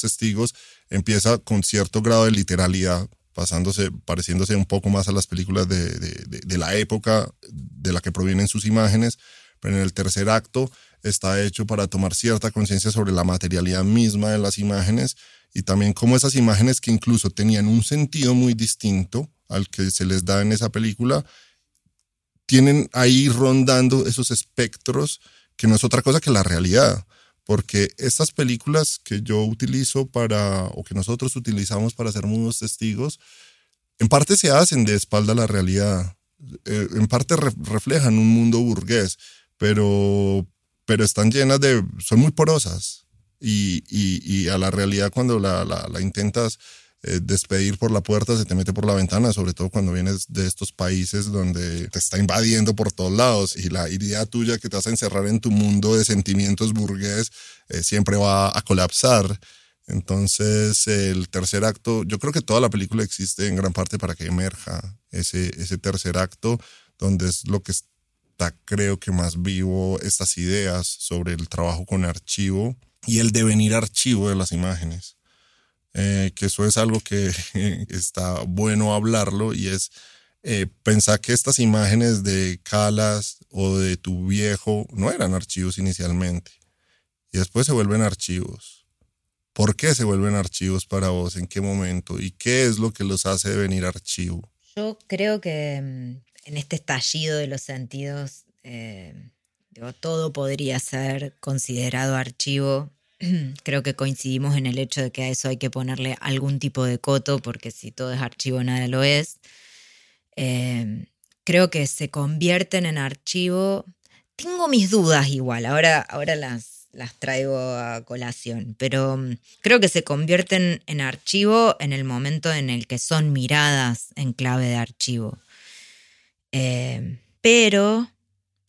Testigos empieza con cierto grado de literalidad, pasándose, pareciéndose un poco más a las películas de, de, de la época de la que provienen sus imágenes, pero en el tercer acto está hecho para tomar cierta conciencia sobre la materialidad misma de las imágenes y también cómo esas imágenes que incluso tenían un sentido muy distinto al que se les da en esa película, tienen ahí rondando esos espectros que no es otra cosa que la realidad. Porque estas películas que yo utilizo para, o que nosotros utilizamos para ser mudos testigos, en parte se hacen de espalda a la realidad, eh, en parte reflejan un mundo burgués, pero, pero están llenas de, son muy porosas y, y, y a la realidad cuando la, la, la intentas eh, despedir por la puerta se te mete por la ventana, sobre todo cuando vienes de estos países donde te está invadiendo por todos lados y la idea tuya que te vas a encerrar en tu mundo de sentimientos burgués eh, siempre va a colapsar. Entonces, el tercer acto, yo creo que toda la película existe en gran parte para que emerja ese, ese tercer acto, donde es lo que está, creo que más vivo, estas ideas sobre el trabajo con archivo y el devenir archivo de las imágenes. Eh, que eso es algo que está bueno hablarlo y es eh, pensar que estas imágenes de Calas o de tu viejo no eran archivos inicialmente y después se vuelven archivos. ¿Por qué se vuelven archivos para vos? ¿En qué momento? ¿Y qué es lo que los hace devenir archivo? Yo creo que mm, en este estallido de los sentidos, eh, todo podría ser considerado archivo creo que coincidimos en el hecho de que a eso hay que ponerle algún tipo de coto, porque si todo es archivo, nada lo es. Em, creo que se convierten en archivo. Tengo mis dudas igual, ahora, ahora las, las traigo a colación, pero mm, creo que se convierten en archivo en el momento en el que son miradas en clave de archivo. Em, pero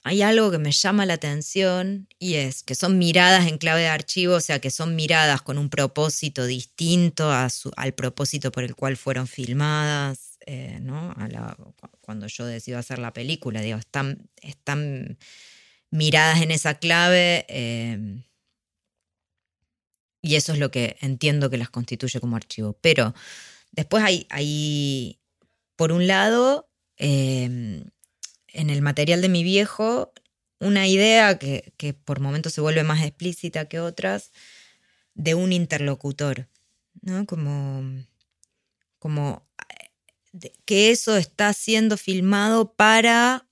hay algo que me llama la atención y es que son miradas en clave de archivo, o sea, que son miradas con un propósito distinto al propósito por el cual fueron filmadas, eh, ¿no? cuando yo decido hacer la película, digo, están, están miradas en esa clave eh, y eso es lo que entiendo que las constituye como archivo. Pero después hay, hay por un lado, eh, en el material de mi viejo una idea que, por momentos se vuelve más explícita que otras de un interlocutor, ¿no? Como, como que eso está siendo filmado para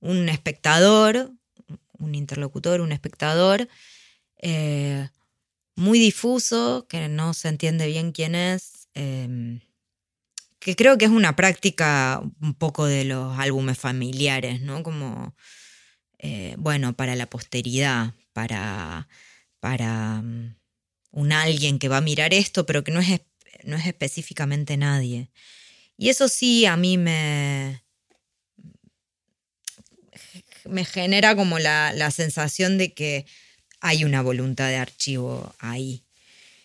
un espectador, un interlocutor, un espectador, eh, muy difuso, que no se entiende bien quién es, em, que creo que es una práctica un poco de los álbumes familiares, ¿no? Como, eh, bueno, para la posteridad, para, para mm, un alguien que va a mirar esto, pero que no es, no es específicamente nadie. Y eso sí a mí me, me genera como la, la sensación de que hay una voluntad de archivo ahí.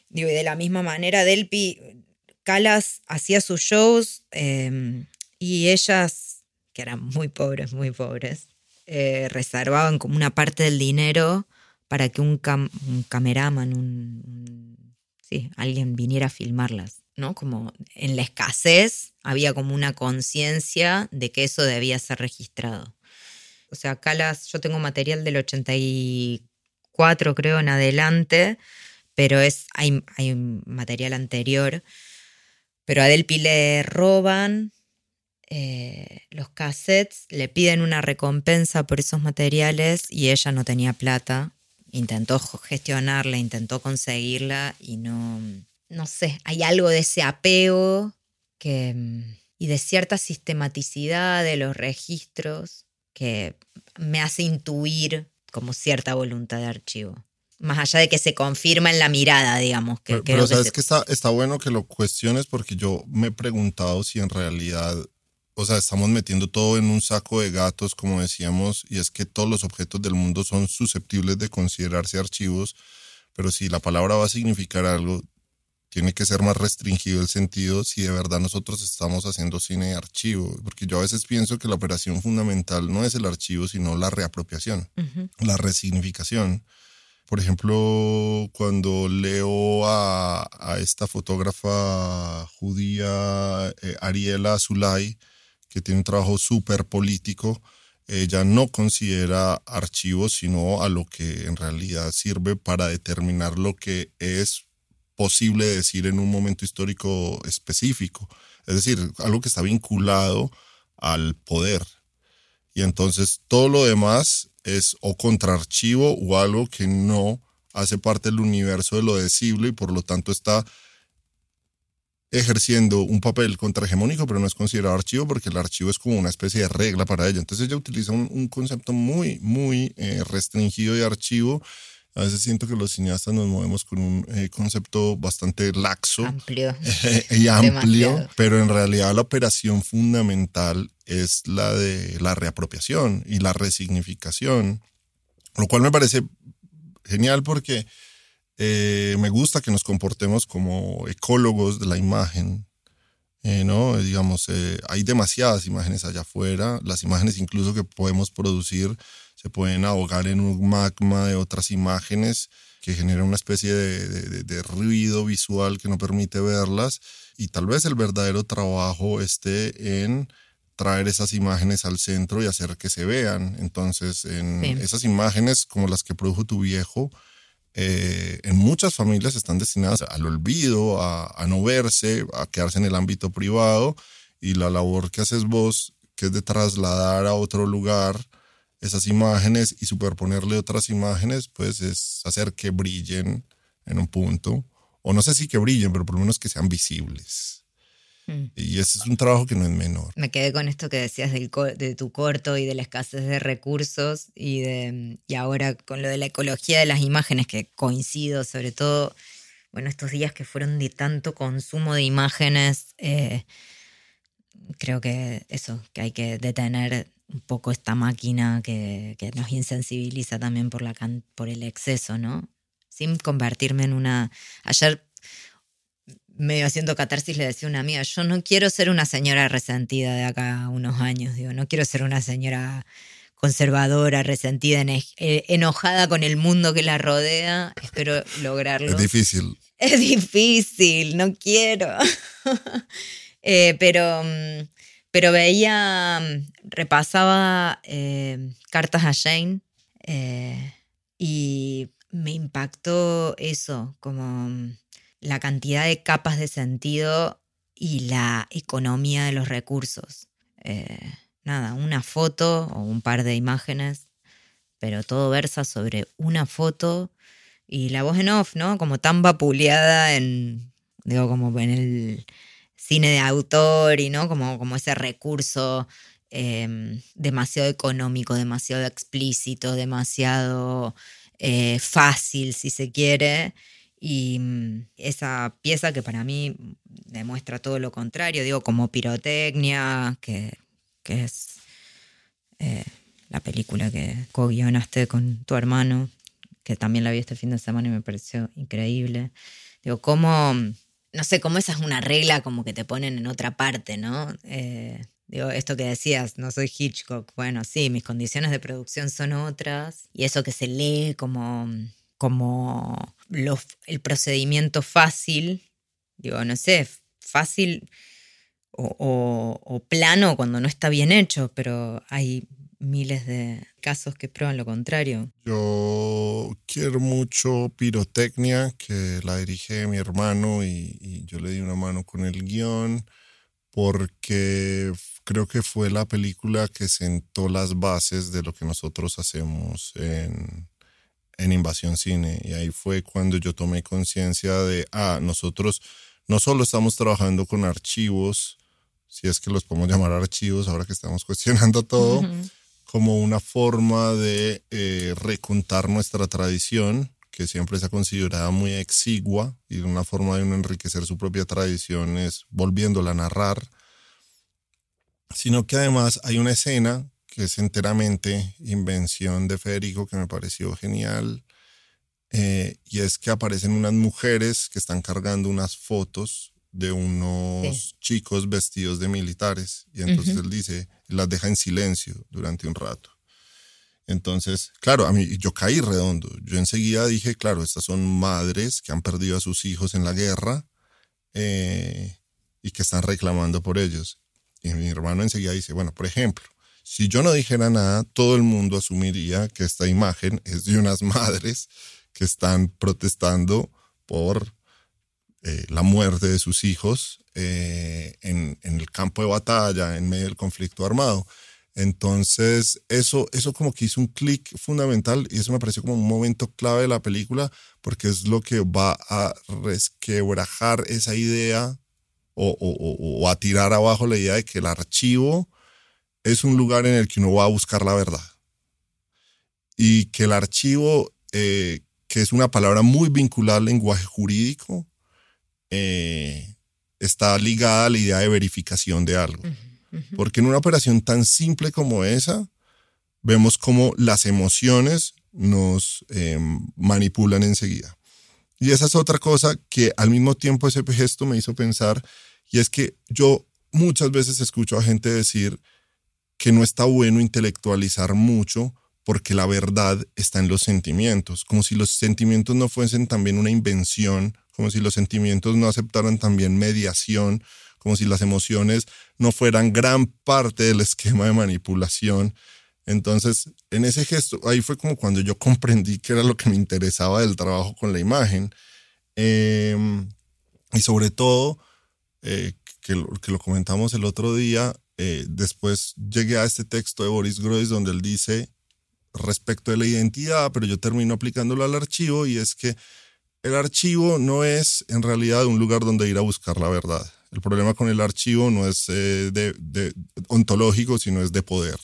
Digo, y de la misma manera, Delpi Calas hacía sus shows em, y ellas, que eran muy pobres, muy pobres, eh, reservaban como una parte del dinero para que un, cameraman, un, sí, alguien viniera a filmarlas, ¿no? Como en la escasez había como una conciencia de que eso debía ser registrado. O sea, Calas, yo tengo material del 84 creo en adelante, pero es, hay, hay material anterior pero a Delpi le roban eh, los cassettes, le piden una recompensa por esos materiales y ella no tenía plata intentó gestionarla, intentó conseguirla y no, no sé, hay algo de ese apego y de cierta sistematicidad de los registros que me hace intuir como cierta voluntad de archivo. Más allá de que se confirma en la mirada, digamos. Que, pero, sabes que, está, está bueno que lo cuestiones porque yo me he preguntado si en realidad o sea, estamos metiendo todo en un saco de gatos, como decíamos, y es que todos los objetos del mundo son susceptibles de considerarse archivos, pero si la palabra va a significar algo, tiene que ser más restringido el sentido si de verdad nosotros estamos haciendo cine de archivo, porque yo a veces pienso que la operación fundamental no es el archivo, sino la reapropiación, la resignificación. Por ejemplo, cuando leo a, esta fotógrafa judía eh, Ariela Zulay, que tiene un trabajo súper político, ella no considera archivos, sino a lo que en realidad sirve para determinar lo que es posible decir en un momento histórico específico. Es decir, algo que está vinculado al poder. Y entonces todo lo demás es o contraarchivo o algo que no hace parte del universo de lo decible y por lo tanto está ejerciendo un papel contrahegemónico, pero no es considerado archivo porque el archivo es como una especie de regla para ella. Entonces ella utiliza un, concepto muy, muy eh, restringido de archivo. A veces siento que los cineastas nos movemos con un eh, concepto bastante laxo amplio. y amplio, pero en realidad la operación fundamental es la de la reapropiación y la resignificación, lo cual me parece genial porque eh, me gusta que nos comportemos como ecólogos de la imagen. Eh, ¿no? Digamos, eh, hay demasiadas imágenes allá afuera. Las imágenes incluso que podemos producir se pueden ahogar en un magma de otras imágenes que generan una especie de, de, ruido visual que no permite verlas. Y tal vez el verdadero trabajo esté en traer esas imágenes al centro y hacer que se vean. Entonces, en esas imágenes como las que produjo tu viejo, eh, en muchas familias están destinadas al olvido, a, no verse, a quedarse en el ámbito privado y la labor que haces vos, que es de trasladar a otro lugar esas imágenes y superponerle otras imágenes, pues es hacer que brillen en un punto, o no sé si que brillen, pero por lo menos que sean visibles. Mm. Y ese es un trabajo que no es menor. Me quedé con esto que decías del de tu corto y de la escasez de recursos y, de, y ahora con lo de la ecología de las imágenes, que coincido sobre todo, bueno, estos días que fueron de tanto consumo de imágenes, eh, creo que eso, que hay que detener un poco esta máquina que, que nos insensibiliza también por, la, por el exceso, ¿no? Sin convertirme en una... Ayer medio haciendo catarsis, le decía a una amiga, yo no quiero ser una señora resentida de acá a unos años, digo, no quiero ser una señora conservadora, resentida, eh, enojada con el mundo que la rodea, espero lograrlo. Es difícil. Es difícil, no quiero. Eh, pero, mm, pero veía, repasaba eh, cartas a Jane y me impactó eso, como mm, la cantidad de capas de sentido y la economía de los recursos. Eh, nada, una foto o un par de imágenes, pero todo versa sobre una foto y la voz en off, ¿no? Como tan vapuleada en, digo, como en el cine de autor y, ¿no? Como, como ese recurso em, demasiado económico, demasiado explícito, demasiado eh, fácil, si se quiere, y mm, esa pieza que para mí demuestra todo lo contrario, digo, como pirotecnia, que, es eh, la película que co-guionaste con tu hermano, que también la vi este fin de semana y me pareció increíble. Digo, como, no sé, cómo esa es una regla como que te ponen en otra parte, ¿no? Eh, digo, esto que decías, no soy Hitchcock, bueno, sí, mis condiciones de producción son otras, y eso que se lee como como el procedimiento fácil, digo, no sé, fácil o, plano cuando no está bien hecho, pero hay miles de casos que prueban lo contrario. Yo quiero mucho Pirotecnia, que la dirige mi hermano y, y, yo le di una mano con el guion, porque creo que fue la película que sentó las bases de lo que nosotros hacemos en, en Invasión Cine. Y ahí fue cuando yo tomé conciencia de, ah, nosotros no solo estamos trabajando con archivos, si es que los podemos llamar archivos ahora que estamos cuestionando todo, como una forma de eh, recontar nuestra tradición, que siempre se ha considerado muy exigua, y una forma de enriquecer su propia tradición es volviéndola a narrar, sino que además hay una escena que es enteramente invención de Federico, que me pareció genial. Eh, y es que aparecen unas mujeres que están cargando unas fotos de unos chicos vestidos de militares. Y entonces él dice, las deja en silencio durante un rato. Entonces, claro, a mí yo caí redondo. Yo enseguida dije, claro, estas son madres que han perdido a sus hijos en la guerra eh, y que están reclamando por ellos. Y mi hermano enseguida dice, bueno, por ejemplo, si yo no dijera nada, todo el mundo asumiría que esta imagen es de unas madres que están protestando por eh, la muerte de sus hijos eh, en, el campo de batalla, en medio del conflicto armado. Entonces, eso, eso como que hizo un clic fundamental y eso me pareció como un momento clave de la película porque es lo que va a resquebrajar esa idea o, o a tirar abajo la idea de que el archivo es un lugar en el que uno va a buscar la verdad. Y que el archivo, eh, que es una palabra muy vinculada al lenguaje jurídico, eh, está ligada a la idea de verificación de algo. Porque en una operación tan simple como esa, vemos cómo las emociones nos eh, manipulan enseguida. Y esa es otra cosa que al mismo tiempo ese gesto me hizo pensar, y es que yo muchas veces escucho a gente decir, que no está bueno intelectualizar mucho porque la verdad está en los sentimientos, como si los sentimientos no fuesen también una invención, como si los sentimientos no aceptaran también mediación, como si las emociones no fueran gran parte del esquema de manipulación. Entonces, en ese gesto, ahí fue como cuando yo comprendí que era lo que me interesaba del trabajo con la imagen. Em, y sobre todo, eh, que, que, lo comentamos el otro día, eh, después llegué a este texto de Boris Groys donde él dice respecto de la identidad, pero yo termino aplicándolo al archivo y es que el archivo no es en realidad un lugar donde ir a buscar la verdad. El problema con el archivo no es eh, de, ontológico, sino es de poder.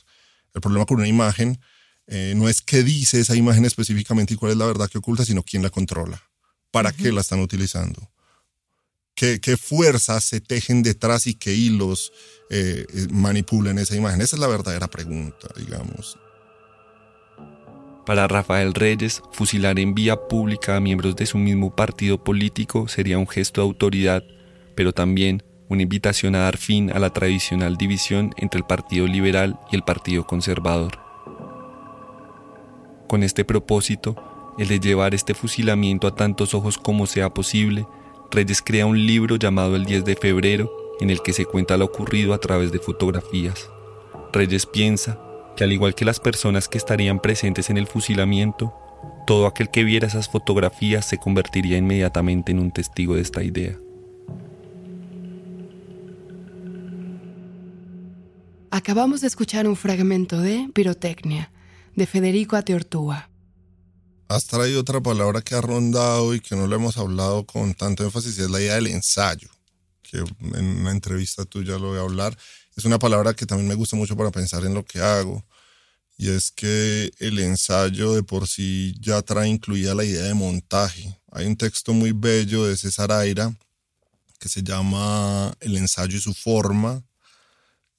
El problema con una imagen eh, no es qué dice esa imagen específicamente y cuál es la verdad que oculta, sino quién la controla, para qué la están utilizando qué, fuerzas se tejen detrás y qué hilos eh, eh, manipulan esa imagen. Esa es la verdadera pregunta, digamos. Para Rafael Reyes, fusilar en vía pública a miembros de su mismo partido político sería un gesto de autoridad, pero también una invitación a dar fin a la tradicional división entre el Partido Liberal y el Partido Conservador. Con este propósito, el de llevar este fusilamiento a tantos ojos como sea posible, Reyes crea un libro llamado El 10 de febrero en el que se cuenta lo ocurrido a través de fotografías. Reyes piensa que al igual que las personas que estarían presentes en el fusilamiento, todo aquel que viera esas fotografías se convertiría inmediatamente en un testigo de esta idea. Acabamos de escuchar un fragmento de Pirotecnia, de Federico Ateortúa has traído otra palabra que ha rondado y que no lo hemos hablado con tanto énfasis, y es la idea del ensayo, que en una entrevista tuya lo voy a hablar. Es una palabra que también me gusta mucho para pensar en lo que hago. Y es que el ensayo de por sí ya trae incluida la idea de montaje. Hay un texto muy bello de César Aira que se llama El ensayo y su forma,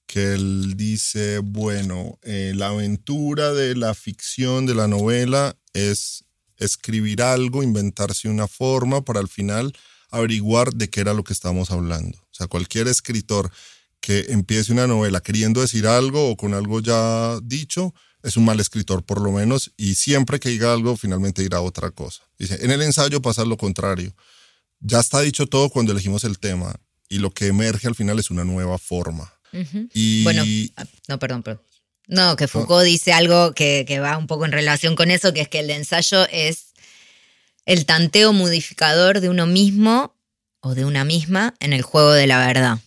que él dice, bueno, eh, la aventura de la ficción, de la novela, es escribir algo, inventarse una forma para al final averiguar de qué era lo que estamos hablando. O sea, cualquier escritor que empiece una novela queriendo decir algo o con algo ya dicho, es un mal escritor por lo menos, y siempre que diga algo, finalmente dirá otra cosa. Dice, en el ensayo pasa lo contrario. Ya está dicho todo cuando elegimos el tema, y lo que emerge al final es una nueva forma. y... Bueno, ah, no, perdón, perdón. No, que Foucault dice algo que, va un poco en relación con eso, que es que el ensayo es el tanteo modificador de uno mismo o de una misma en el juego de la verdad.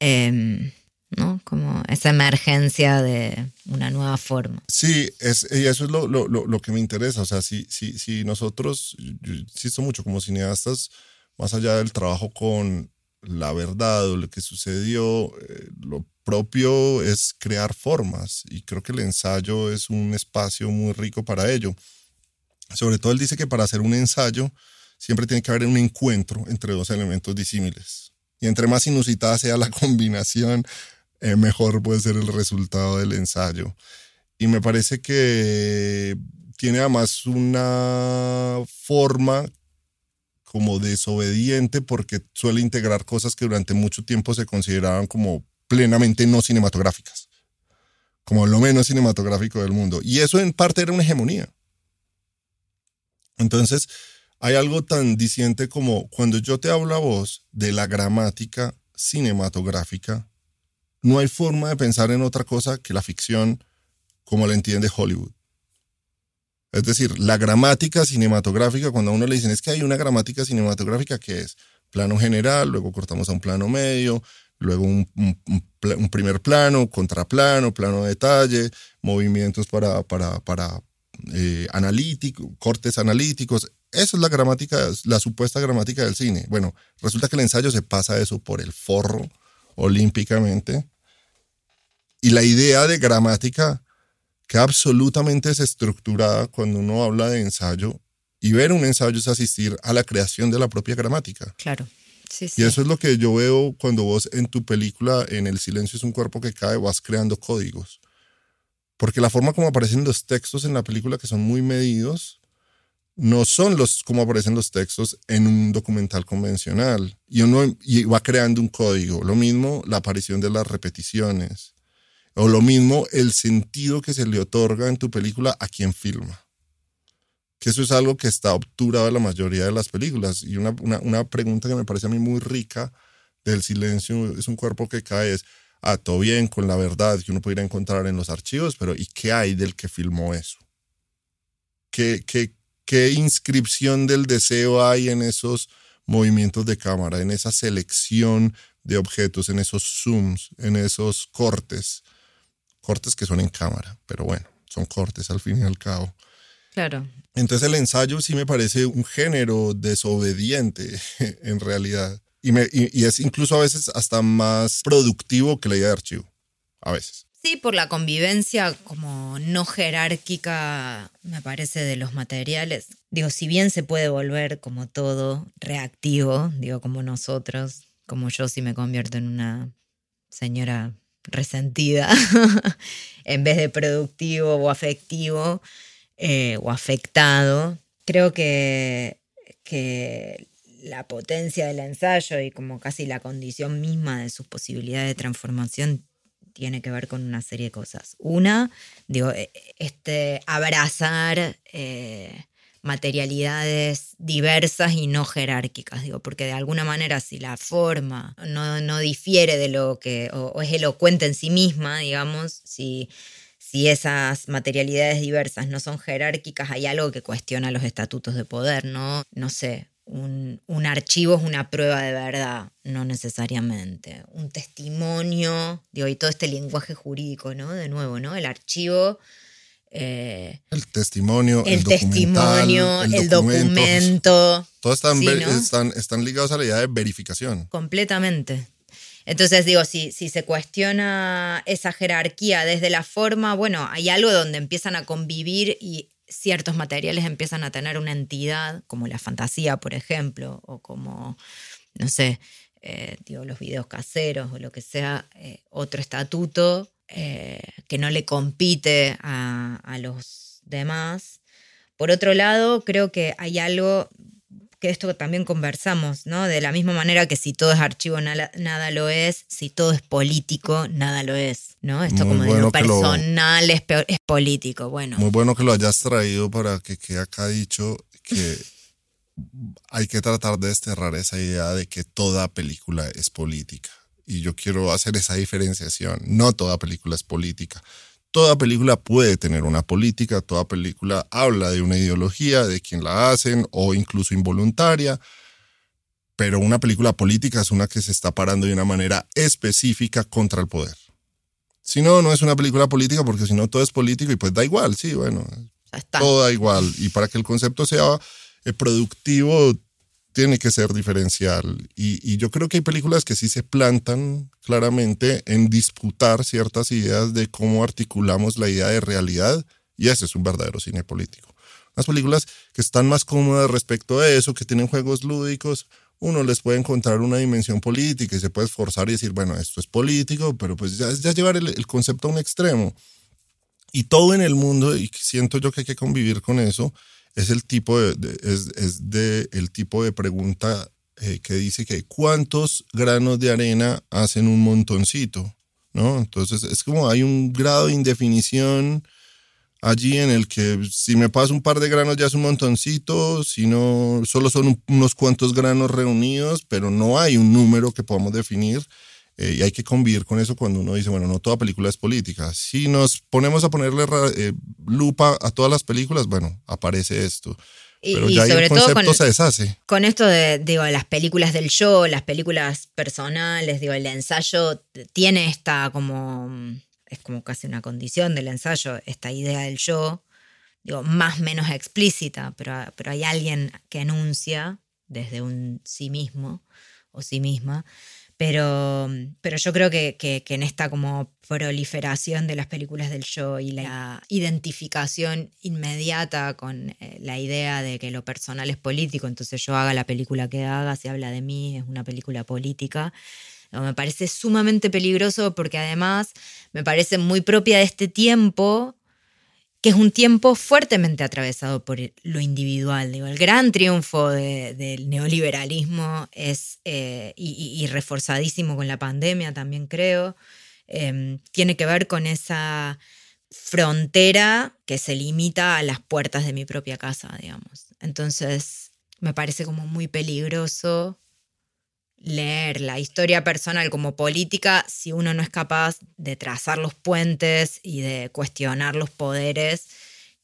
Em, ¿no? Como esa emergencia de una nueva forma. Sí, es, y eso es lo, lo, lo, que me interesa. O sea, si, si, si nosotros, yo insisto mucho como cineastas, más allá del trabajo con la verdad o lo que sucedió, eh, lo propio es crear formas y creo que el ensayo es un espacio muy rico para ello. Sobre todo él dice que para hacer un ensayo siempre tiene que haber un encuentro entre dos elementos disímiles. Y entre más inusitada sea la combinación, eh, mejor puede ser el resultado del ensayo. Y me parece que tiene además una forma como desobediente porque suele integrar cosas que durante mucho tiempo se consideraban como plenamente no cinematográficas, como lo menos cinematográfico del mundo. Y eso en parte era una hegemonía. Entonces, hay algo tan diciente como cuando yo te hablo a vos de la gramática cinematográfica, no hay forma de pensar en otra cosa que la ficción como la entiende Hollywood. Es decir, la gramática cinematográfica, cuando a uno le dicen es que hay una gramática cinematográfica que es plano general, luego cortamos a un plano medio, luego un, primer plano, contraplano, plano de detalle, movimientos para, para, para eh, cortes analíticos. Eso es la gramática, la supuesta gramática del cine. Bueno, resulta que el ensayo se pasa eso por el forro olímpicamente. Y la idea de gramática que absolutamente desestructurada cuando uno habla de ensayo. Y ver un ensayo es asistir a la creación de la propia gramática. Claro. Y eso es lo que yo veo cuando vos en tu película, en El silencio es un cuerpo que cae, vas creando códigos. Porque la forma como aparecen los textos en la película, que son muy medidos, no son los como aparecen los textos en un documental convencional. Y uno y va creando un código. Lo mismo la aparición de las repeticiones. O lo mismo el sentido que se le otorga en tu película a quien filma que eso es algo que está obturado en la mayoría de las películas. Y una, una, pregunta que me parece a mí muy rica del silencio es un cuerpo que cae, es, ah, todo bien con la verdad que uno pudiera encontrar en los archivos, pero ¿y qué hay del que filmó eso? ¿Qué, qué, qué inscripción del deseo hay en esos movimientos de cámara, en esa selección de objetos, en esos zooms, en esos cortes? Cortes que son en cámara, pero bueno, son cortes al fin y al cabo. Claro. Entonces el ensayo sí me parece un género desobediente en realidad. Y, me, y, es incluso a veces hasta más productivo que la idea de archivo. A veces. Sí, por la convivencia como no jerárquica, me parece, de los materiales. Digo, si bien se puede volver como todo reactivo, digo, como nosotros, como yo si me convierto en una señora resentida, en vez de productivo o afectivo, eh, o afectado. Creo que, que la potencia del ensayo y como casi la condición misma de sus posibilidades de transformación tiene que ver con una serie de cosas. Una, digo, e, este, abrazar eh, materialidades diversas y no jerárquicas, digo, porque de alguna manera si la forma no, no difiere de lo que, o, es elocuente en sí misma, digamos, si si esas materialidades diversas no son jerárquicas, hay algo que cuestiona los estatutos de poder, ¿no? No sé, un, archivo es una prueba de verdad, no necesariamente. Un testimonio, digo, y todo este lenguaje jurídico, ¿no? De nuevo, ¿no? El archivo. Eh, el testimonio, el, testimonio, el, documento. Todos están, están, están ligados a la idea de verificación. Completamente. Entonces digo, si, si se cuestiona esa jerarquía desde la forma, bueno, hay algo donde empiezan a convivir y ciertos materiales empiezan a tener una entidad, como la fantasía, por ejemplo, o como, no sé, eh, digo, los videos caseros o lo que sea, eh, otro estatuto eh, que no le compite a, a los demás. Por otro lado, creo que hay algo que esto también conversamos, ¿no? De la misma manera que si todo es archivo, nada, lo es, si todo es político, nada lo es, ¿no? Esto como de lo personal es, es político, bueno. Muy bueno que lo hayas traído para que quede acá dicho que hay que tratar de desterrar esa idea de que toda película es política. Y yo quiero hacer esa diferenciación. No toda película es política. Toda película puede tener una política, toda película habla de una ideología, de quien la hacen o incluso involuntaria, pero una película política es una que se está parando de una manera específica contra el poder. Si no, no es una película política porque si no todo es político y pues da igual, sí, bueno, todo da igual. Y para que el concepto sea eh, productivo tiene que ser diferencial. Y, yo creo que hay películas que sí se plantan claramente en disputar ciertas ideas de cómo articulamos la idea de realidad y ese es un verdadero cine político. Las películas que están más cómodas respecto a eso, que tienen juegos lúdicos, uno les puede encontrar una dimensión política y se puede esforzar y decir, bueno, esto es político, pero pues ya, llevar el, el concepto a un extremo. Y todo en el mundo, y siento yo que hay que convivir con eso, es el tipo de, es, es, de el tipo de pregunta eh, que dice que cuántos granos de arena hacen un montoncito, ¿no? Entonces es como hay un grado de indefinición allí en el que si me paso un par de granos ya es un montoncito, si no, solo son unos cuantos granos reunidos, pero no hay un número que podamos definir. Eh, y hay que convivir con eso cuando uno dice, bueno, no toda película es política. Si nos ponemos a ponerle eh, lupa a todas las películas, bueno, aparece esto. Pero ya sobre el concepto todo se deshace. Con esto de, digo, las películas del show, las películas personales, digo, el ensayo tiene esta como, es como casi una condición del ensayo, esta idea del yo, digo, más menos explícita, pero, pero hay alguien que anuncia desde un sí mismo o sí misma pero, pero yo creo que, que, en esta como proliferación de las películas del show y la identificación inmediata con eh, la idea de que lo personal es político, entonces yo haga la película que haga, si habla de mí, es una película política. Me parece sumamente peligroso porque además me parece muy propia de este tiempo que es un tiempo fuertemente atravesado por lo individual. Digo, el gran triunfo del neoliberalismo es, eh, y, reforzadísimo con la pandemia también creo, em, tiene que ver con esa frontera que se limita a las puertas de mi propia casa, digamos. Entonces, me parece como muy peligroso leer la historia personal como política si uno no es capaz de trazar los puentes y de cuestionar los poderes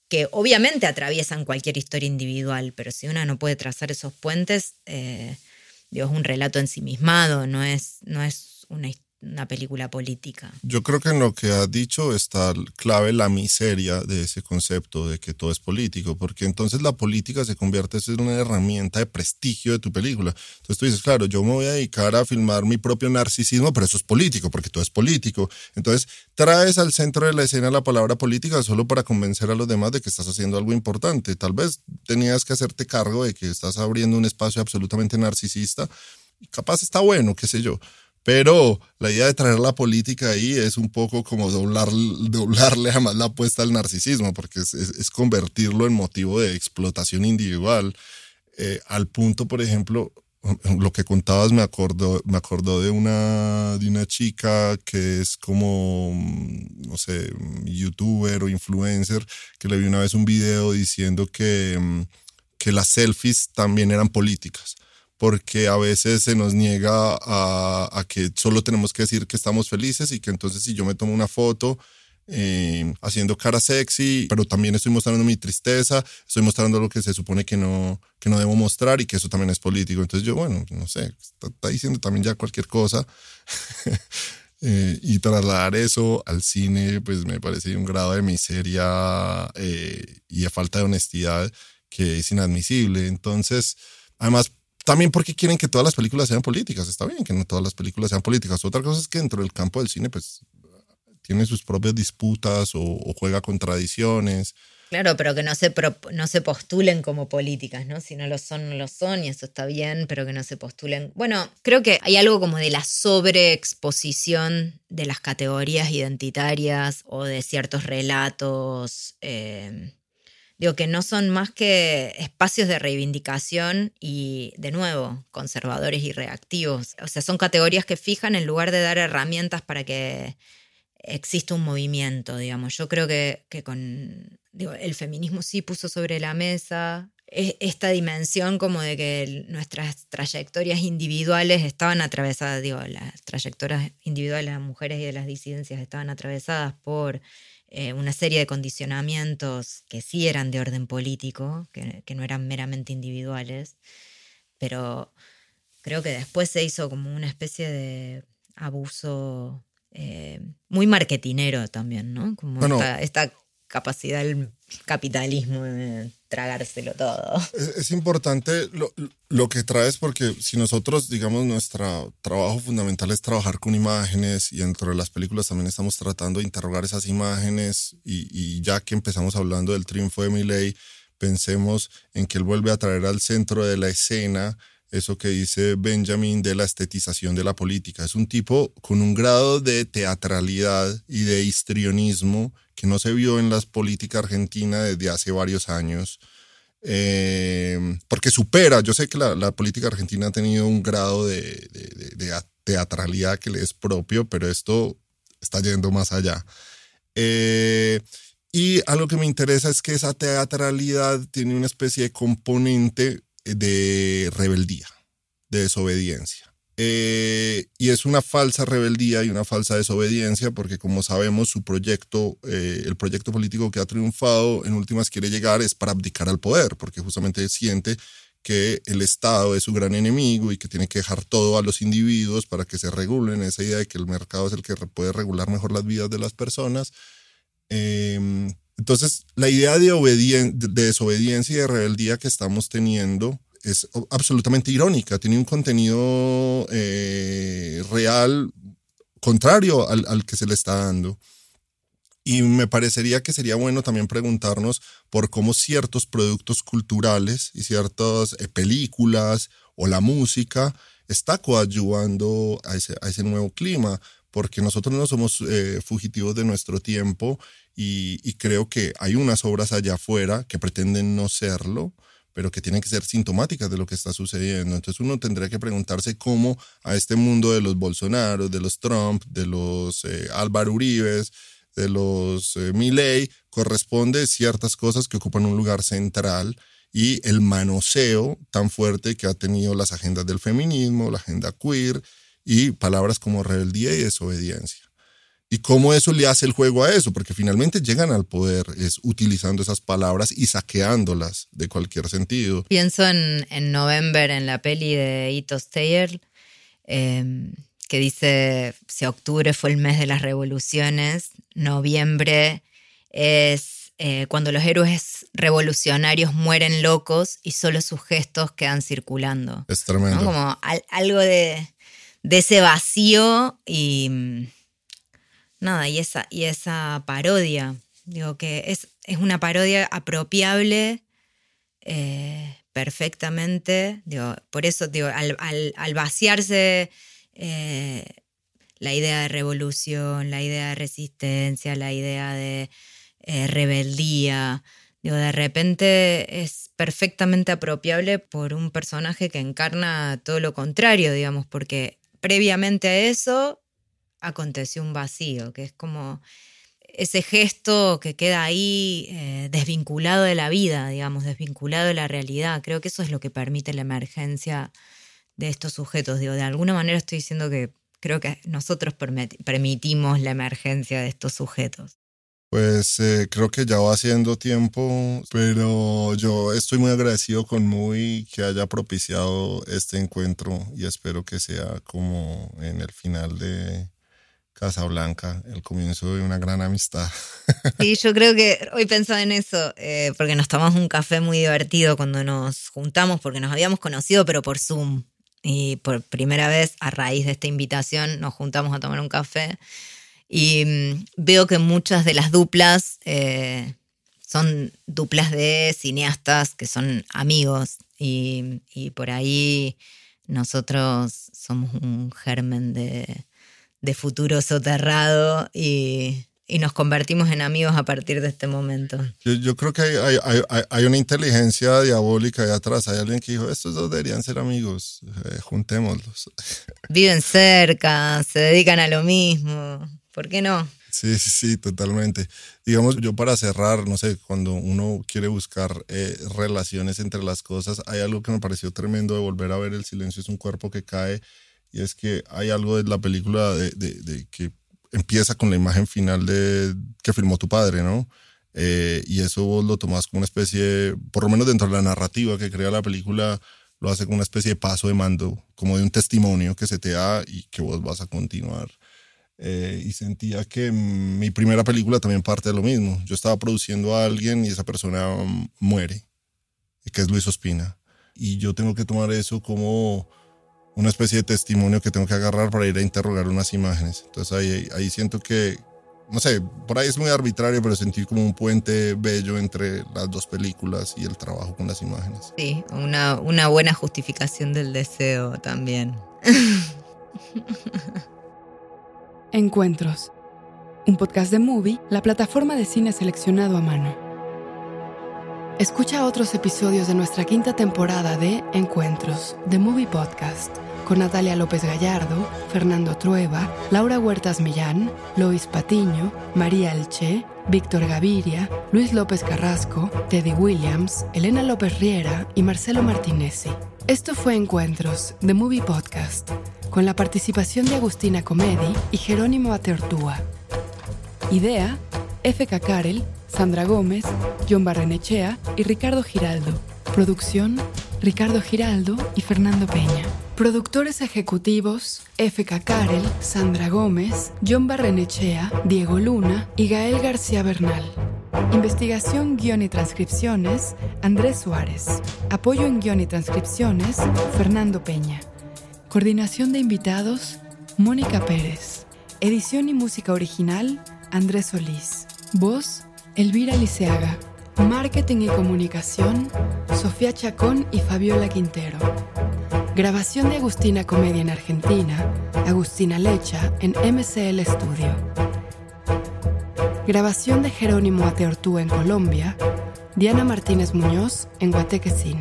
que obviamente atraviesan cualquier historia individual, pero si uno no puede trazar esos puentes, eh, es un relato ensimismado, no es, no es una historia una película política. Yo creo que en lo que has dicho está clave la miseria de ese concepto de que todo es político, porque entonces la política se convierte en una herramienta de prestigio de tu película. Entonces tú dices, claro, yo me voy a dedicar a filmar mi propio narcisismo, pero eso es político, porque todo es político. Entonces traes al centro de la escena la palabra política solo para convencer a los demás de que estás haciendo algo importante. Tal vez tenías que hacerte cargo de que estás abriendo un espacio absolutamente narcisista. Capaz está bueno, qué sé yo pero la idea de traer la política ahí es un poco como doblar, doblarle jamás la apuesta al narcisismo, porque es, convertirlo en motivo de explotación individual. Eh, al punto, por ejemplo, lo que contabas me acordó, me acordó de una, de una chica que es como, no sé, youtuber o influencer, que le vi una vez un video diciendo que, que las selfies también eran políticas porque a veces se nos niega a, que solo tenemos que decir que estamos felices y que entonces si yo me tomo una foto eh, haciendo cara sexy, pero también estoy mostrando mi tristeza, estoy mostrando lo que se supone que no, que no debo mostrar y que eso también es político. Entonces yo, bueno, no sé, está, diciendo también ya cualquier cosa. Eh, y trasladar eso al cine, pues me parece un grado de miseria eh, y de falta de honestidad que es inadmisible. Entonces, además, también porque quieren que todas las películas sean políticas. Está bien que no todas las películas sean políticas. Otra cosa es que dentro del campo del cine, pues, tiene sus propias disputas o, juega con tradiciones. Claro, pero que no se, no se postulen como políticas, ¿no? Si no lo son, no lo son, y eso está bien, pero que no se postulen. Bueno, creo que hay algo como de la sobreexposición de las categorías identitarias o de ciertos relatos. Eh, Digo que no son más que espacios de reivindicación y, de nuevo, conservadores y reactivos. O sea, son categorías que fijan en lugar de dar herramientas para que exista un movimiento, digamos. Yo creo que, con digo, el feminismo sí puso sobre la mesa e, esta dimensión como de que nuestras trayectorias individuales estaban atravesadas, digo, las trayectorias individuales de las mujeres y de las disidencias estaban atravesadas por eh, una serie de condicionamientos que sí eran de orden político, que, no eran meramente individuales, pero creo que después se hizo como una especie de abuso eh, muy marketinero también, ¿no? Como esta, capacidad del capitalismo de tragárselo todo. Es, importante lo, lo, que traes porque si nosotros, digamos, nuestro trabajo fundamental es trabajar con imágenes y dentro de las películas también estamos tratando de interrogar esas imágenes y, y ya que empezamos hablando del triunfo de Milley, pensemos en que él vuelve a traer al centro de la escena eso que dice Benjamin de la estetización de la política. Es un tipo con un grado de teatralidad y de histrionismo que no se vio en la política argentina desde hace varios años. Eh, porque supera, yo sé que la, política argentina ha tenido un grado de, teatralidad que le es propio, pero esto está yendo más allá. Eh, y algo que me interesa es que esa teatralidad tiene una especie de componente de rebeldía, de desobediencia. Eh, y es una falsa rebeldía y una falsa desobediencia porque como sabemos su proyecto, eh, el proyecto político que ha triunfado en últimas quiere llegar es para abdicar al poder porque justamente siente que el Estado es su gran enemigo y que tiene que dejar todo a los individuos para que se regulen, esa idea de que el mercado es el que puede regular mejor las vidas de las personas Em, entonces, la idea de, de desobediencia y de rebeldía que estamos teniendo es absolutamente irónica, tiene un contenido eh, real contrario al, al, que se le está dando. Y me parecería que sería bueno también preguntarnos por cómo ciertos productos culturales y ciertas eh, películas o la música está coadyuvando a ese, a ese nuevo clima porque nosotros no somos eh, fugitivos de nuestro tiempo y, creo que hay unas obras allá afuera que pretenden no serlo, pero que tienen que ser sintomáticas de lo que está sucediendo. Entonces uno tendría que preguntarse cómo a este mundo de los Bolsonaro, de los Trump, de los eh, Álvaro Uribes, de los eh, Milley, corresponde ciertas cosas que ocupan un lugar central y el manoseo tan fuerte que ha tenido las agendas del feminismo, la agenda queer y palabras como rebeldía y desobediencia. ¿Y cómo eso le hace el juego a eso? Porque finalmente llegan al poder es utilizando esas palabras y saqueándolas de cualquier sentido. Pienso en, en November, en la peli de Ito Steyer, em, que dice, si octubre fue el mes de las revoluciones, noviembre es eh, cuando los héroes revolucionarios mueren locos y solo sus gestos quedan circulando. Es tremendo. Como algo de de ese vacío y nada, y esa, y esa parodia. Digo que es, es una parodia apropiable eh, perfectamente. Digo, por eso, digo, al, vaciarse eh, la idea de revolución, la idea de resistencia, la idea de eh, rebeldía, digo, de repente es perfectamente apropiable por un personaje que encarna todo lo contrario, digamos, porque previamente a eso aconteció un vacío, que es como ese gesto que queda ahí eh, desvinculado de la vida, digamos, desvinculado de la realidad. Creo que eso es lo que permite la emergencia de estos sujetos. Digo, de alguna manera estoy diciendo que creo que nosotros permitimos la emergencia de estos sujetos. Pues eh, creo que ya va siendo tiempo, pero yo estoy muy agradecido con Muy que haya propiciado este encuentro y espero que sea como en el final de Casablanca, el comienzo de una gran amistad. Sí, yo creo que hoy pensaba en eso, eh, porque nos tomamos un café muy divertido cuando nos juntamos, porque nos habíamos conocido, pero por Zoom. Y por primera vez, a raíz de esta invitación, nos juntamos a tomar un café. Y mm, veo que muchas de las duplas eh, son duplas de cineastas que son amigos y, por ahí nosotros somos un germen de, futuro soterrado y, nos convertimos en amigos a partir de este momento. Yo, creo que hay, una inteligencia diabólica ahí atrás. Hay alguien que dijo, estos dos deberían ser amigos, eh, juntémoslos. Viven cerca, se dedican a lo mismo. ¿Por qué no? Sí, sí, sí, totalmente. Digamos, yo para cerrar, no sé, cuando uno quiere buscar eh, relaciones entre las cosas, hay algo que me pareció tremendo de volver a ver El silencio es un cuerpo que cae, y es que hay algo de la película de, que empieza con la imagen final de que filmó tu padre, ¿no? Eh, y eso vos lo tomás como una especie, por lo menos dentro de la narrativa que crea la película, lo hace como una especie de paso de mando, como de un testimonio que se te da y que vos vas a continuar. Eh, y sentía que mi primera película también parte de lo mismo. Yo estaba produciendo a alguien y esa persona muere, que es Luis Ospina. Y yo tengo que tomar eso como una especie de testimonio que tengo que agarrar para ir a interrogar unas imágenes. Entonces ahí, ahí siento que, no sé, por ahí es muy arbitrario, pero sentí como un puente bello entre las dos películas y el trabajo con las imágenes. Sí, una, una buena justificación del deseo también. Encuentros. Un podcast de Movie, la plataforma de cine seleccionado a mano. Escucha otros episodios de nuestra quinta temporada de Encuentros, The Movie Podcast, con Natalia López Gallardo, Fernando Trueba, Laura Huertas Millán, Lois Patiño, María Elche, Víctor Gaviria, Luis López Carrasco, Teddy Williams, Elena López Riera y Marcelo Martinezzi. Esto fue Encuentros, The Movie Podcast, con la participación de Agustina Comedi y Jerónimo Ateortúa. Idea, F.K. Karel, Sandra Gómez, John Barrenechea y Ricardo Giraldo. Producción, Ricardo Giraldo y Fernando Peña. Productores ejecutivos, F.K. Karel, Sandra Gómez, John Barrenechea, Diego Luna y Gael García Bernal. Investigación, guion y transcripciones, Andrés Suárez. Apoyo en guion y transcripciones, Fernando Peña. Coordinación de invitados, Mónica Pérez. Edición y música original, Andrés Solís. Voz, Elvira Liceaga. Marketing y comunicación, Sofía Chacón y Fabiola Quintero. Grabación de Agustina Comedia en Argentina, Agustina Lecha en MCL Studio. Grabación de Jerónimo Ateortúa en Colombia, Diana Martínez Muñoz en Guateque Cine.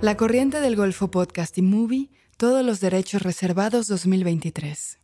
La Corriente del Golfo Podcast y Movie, todos los derechos reservados 2023.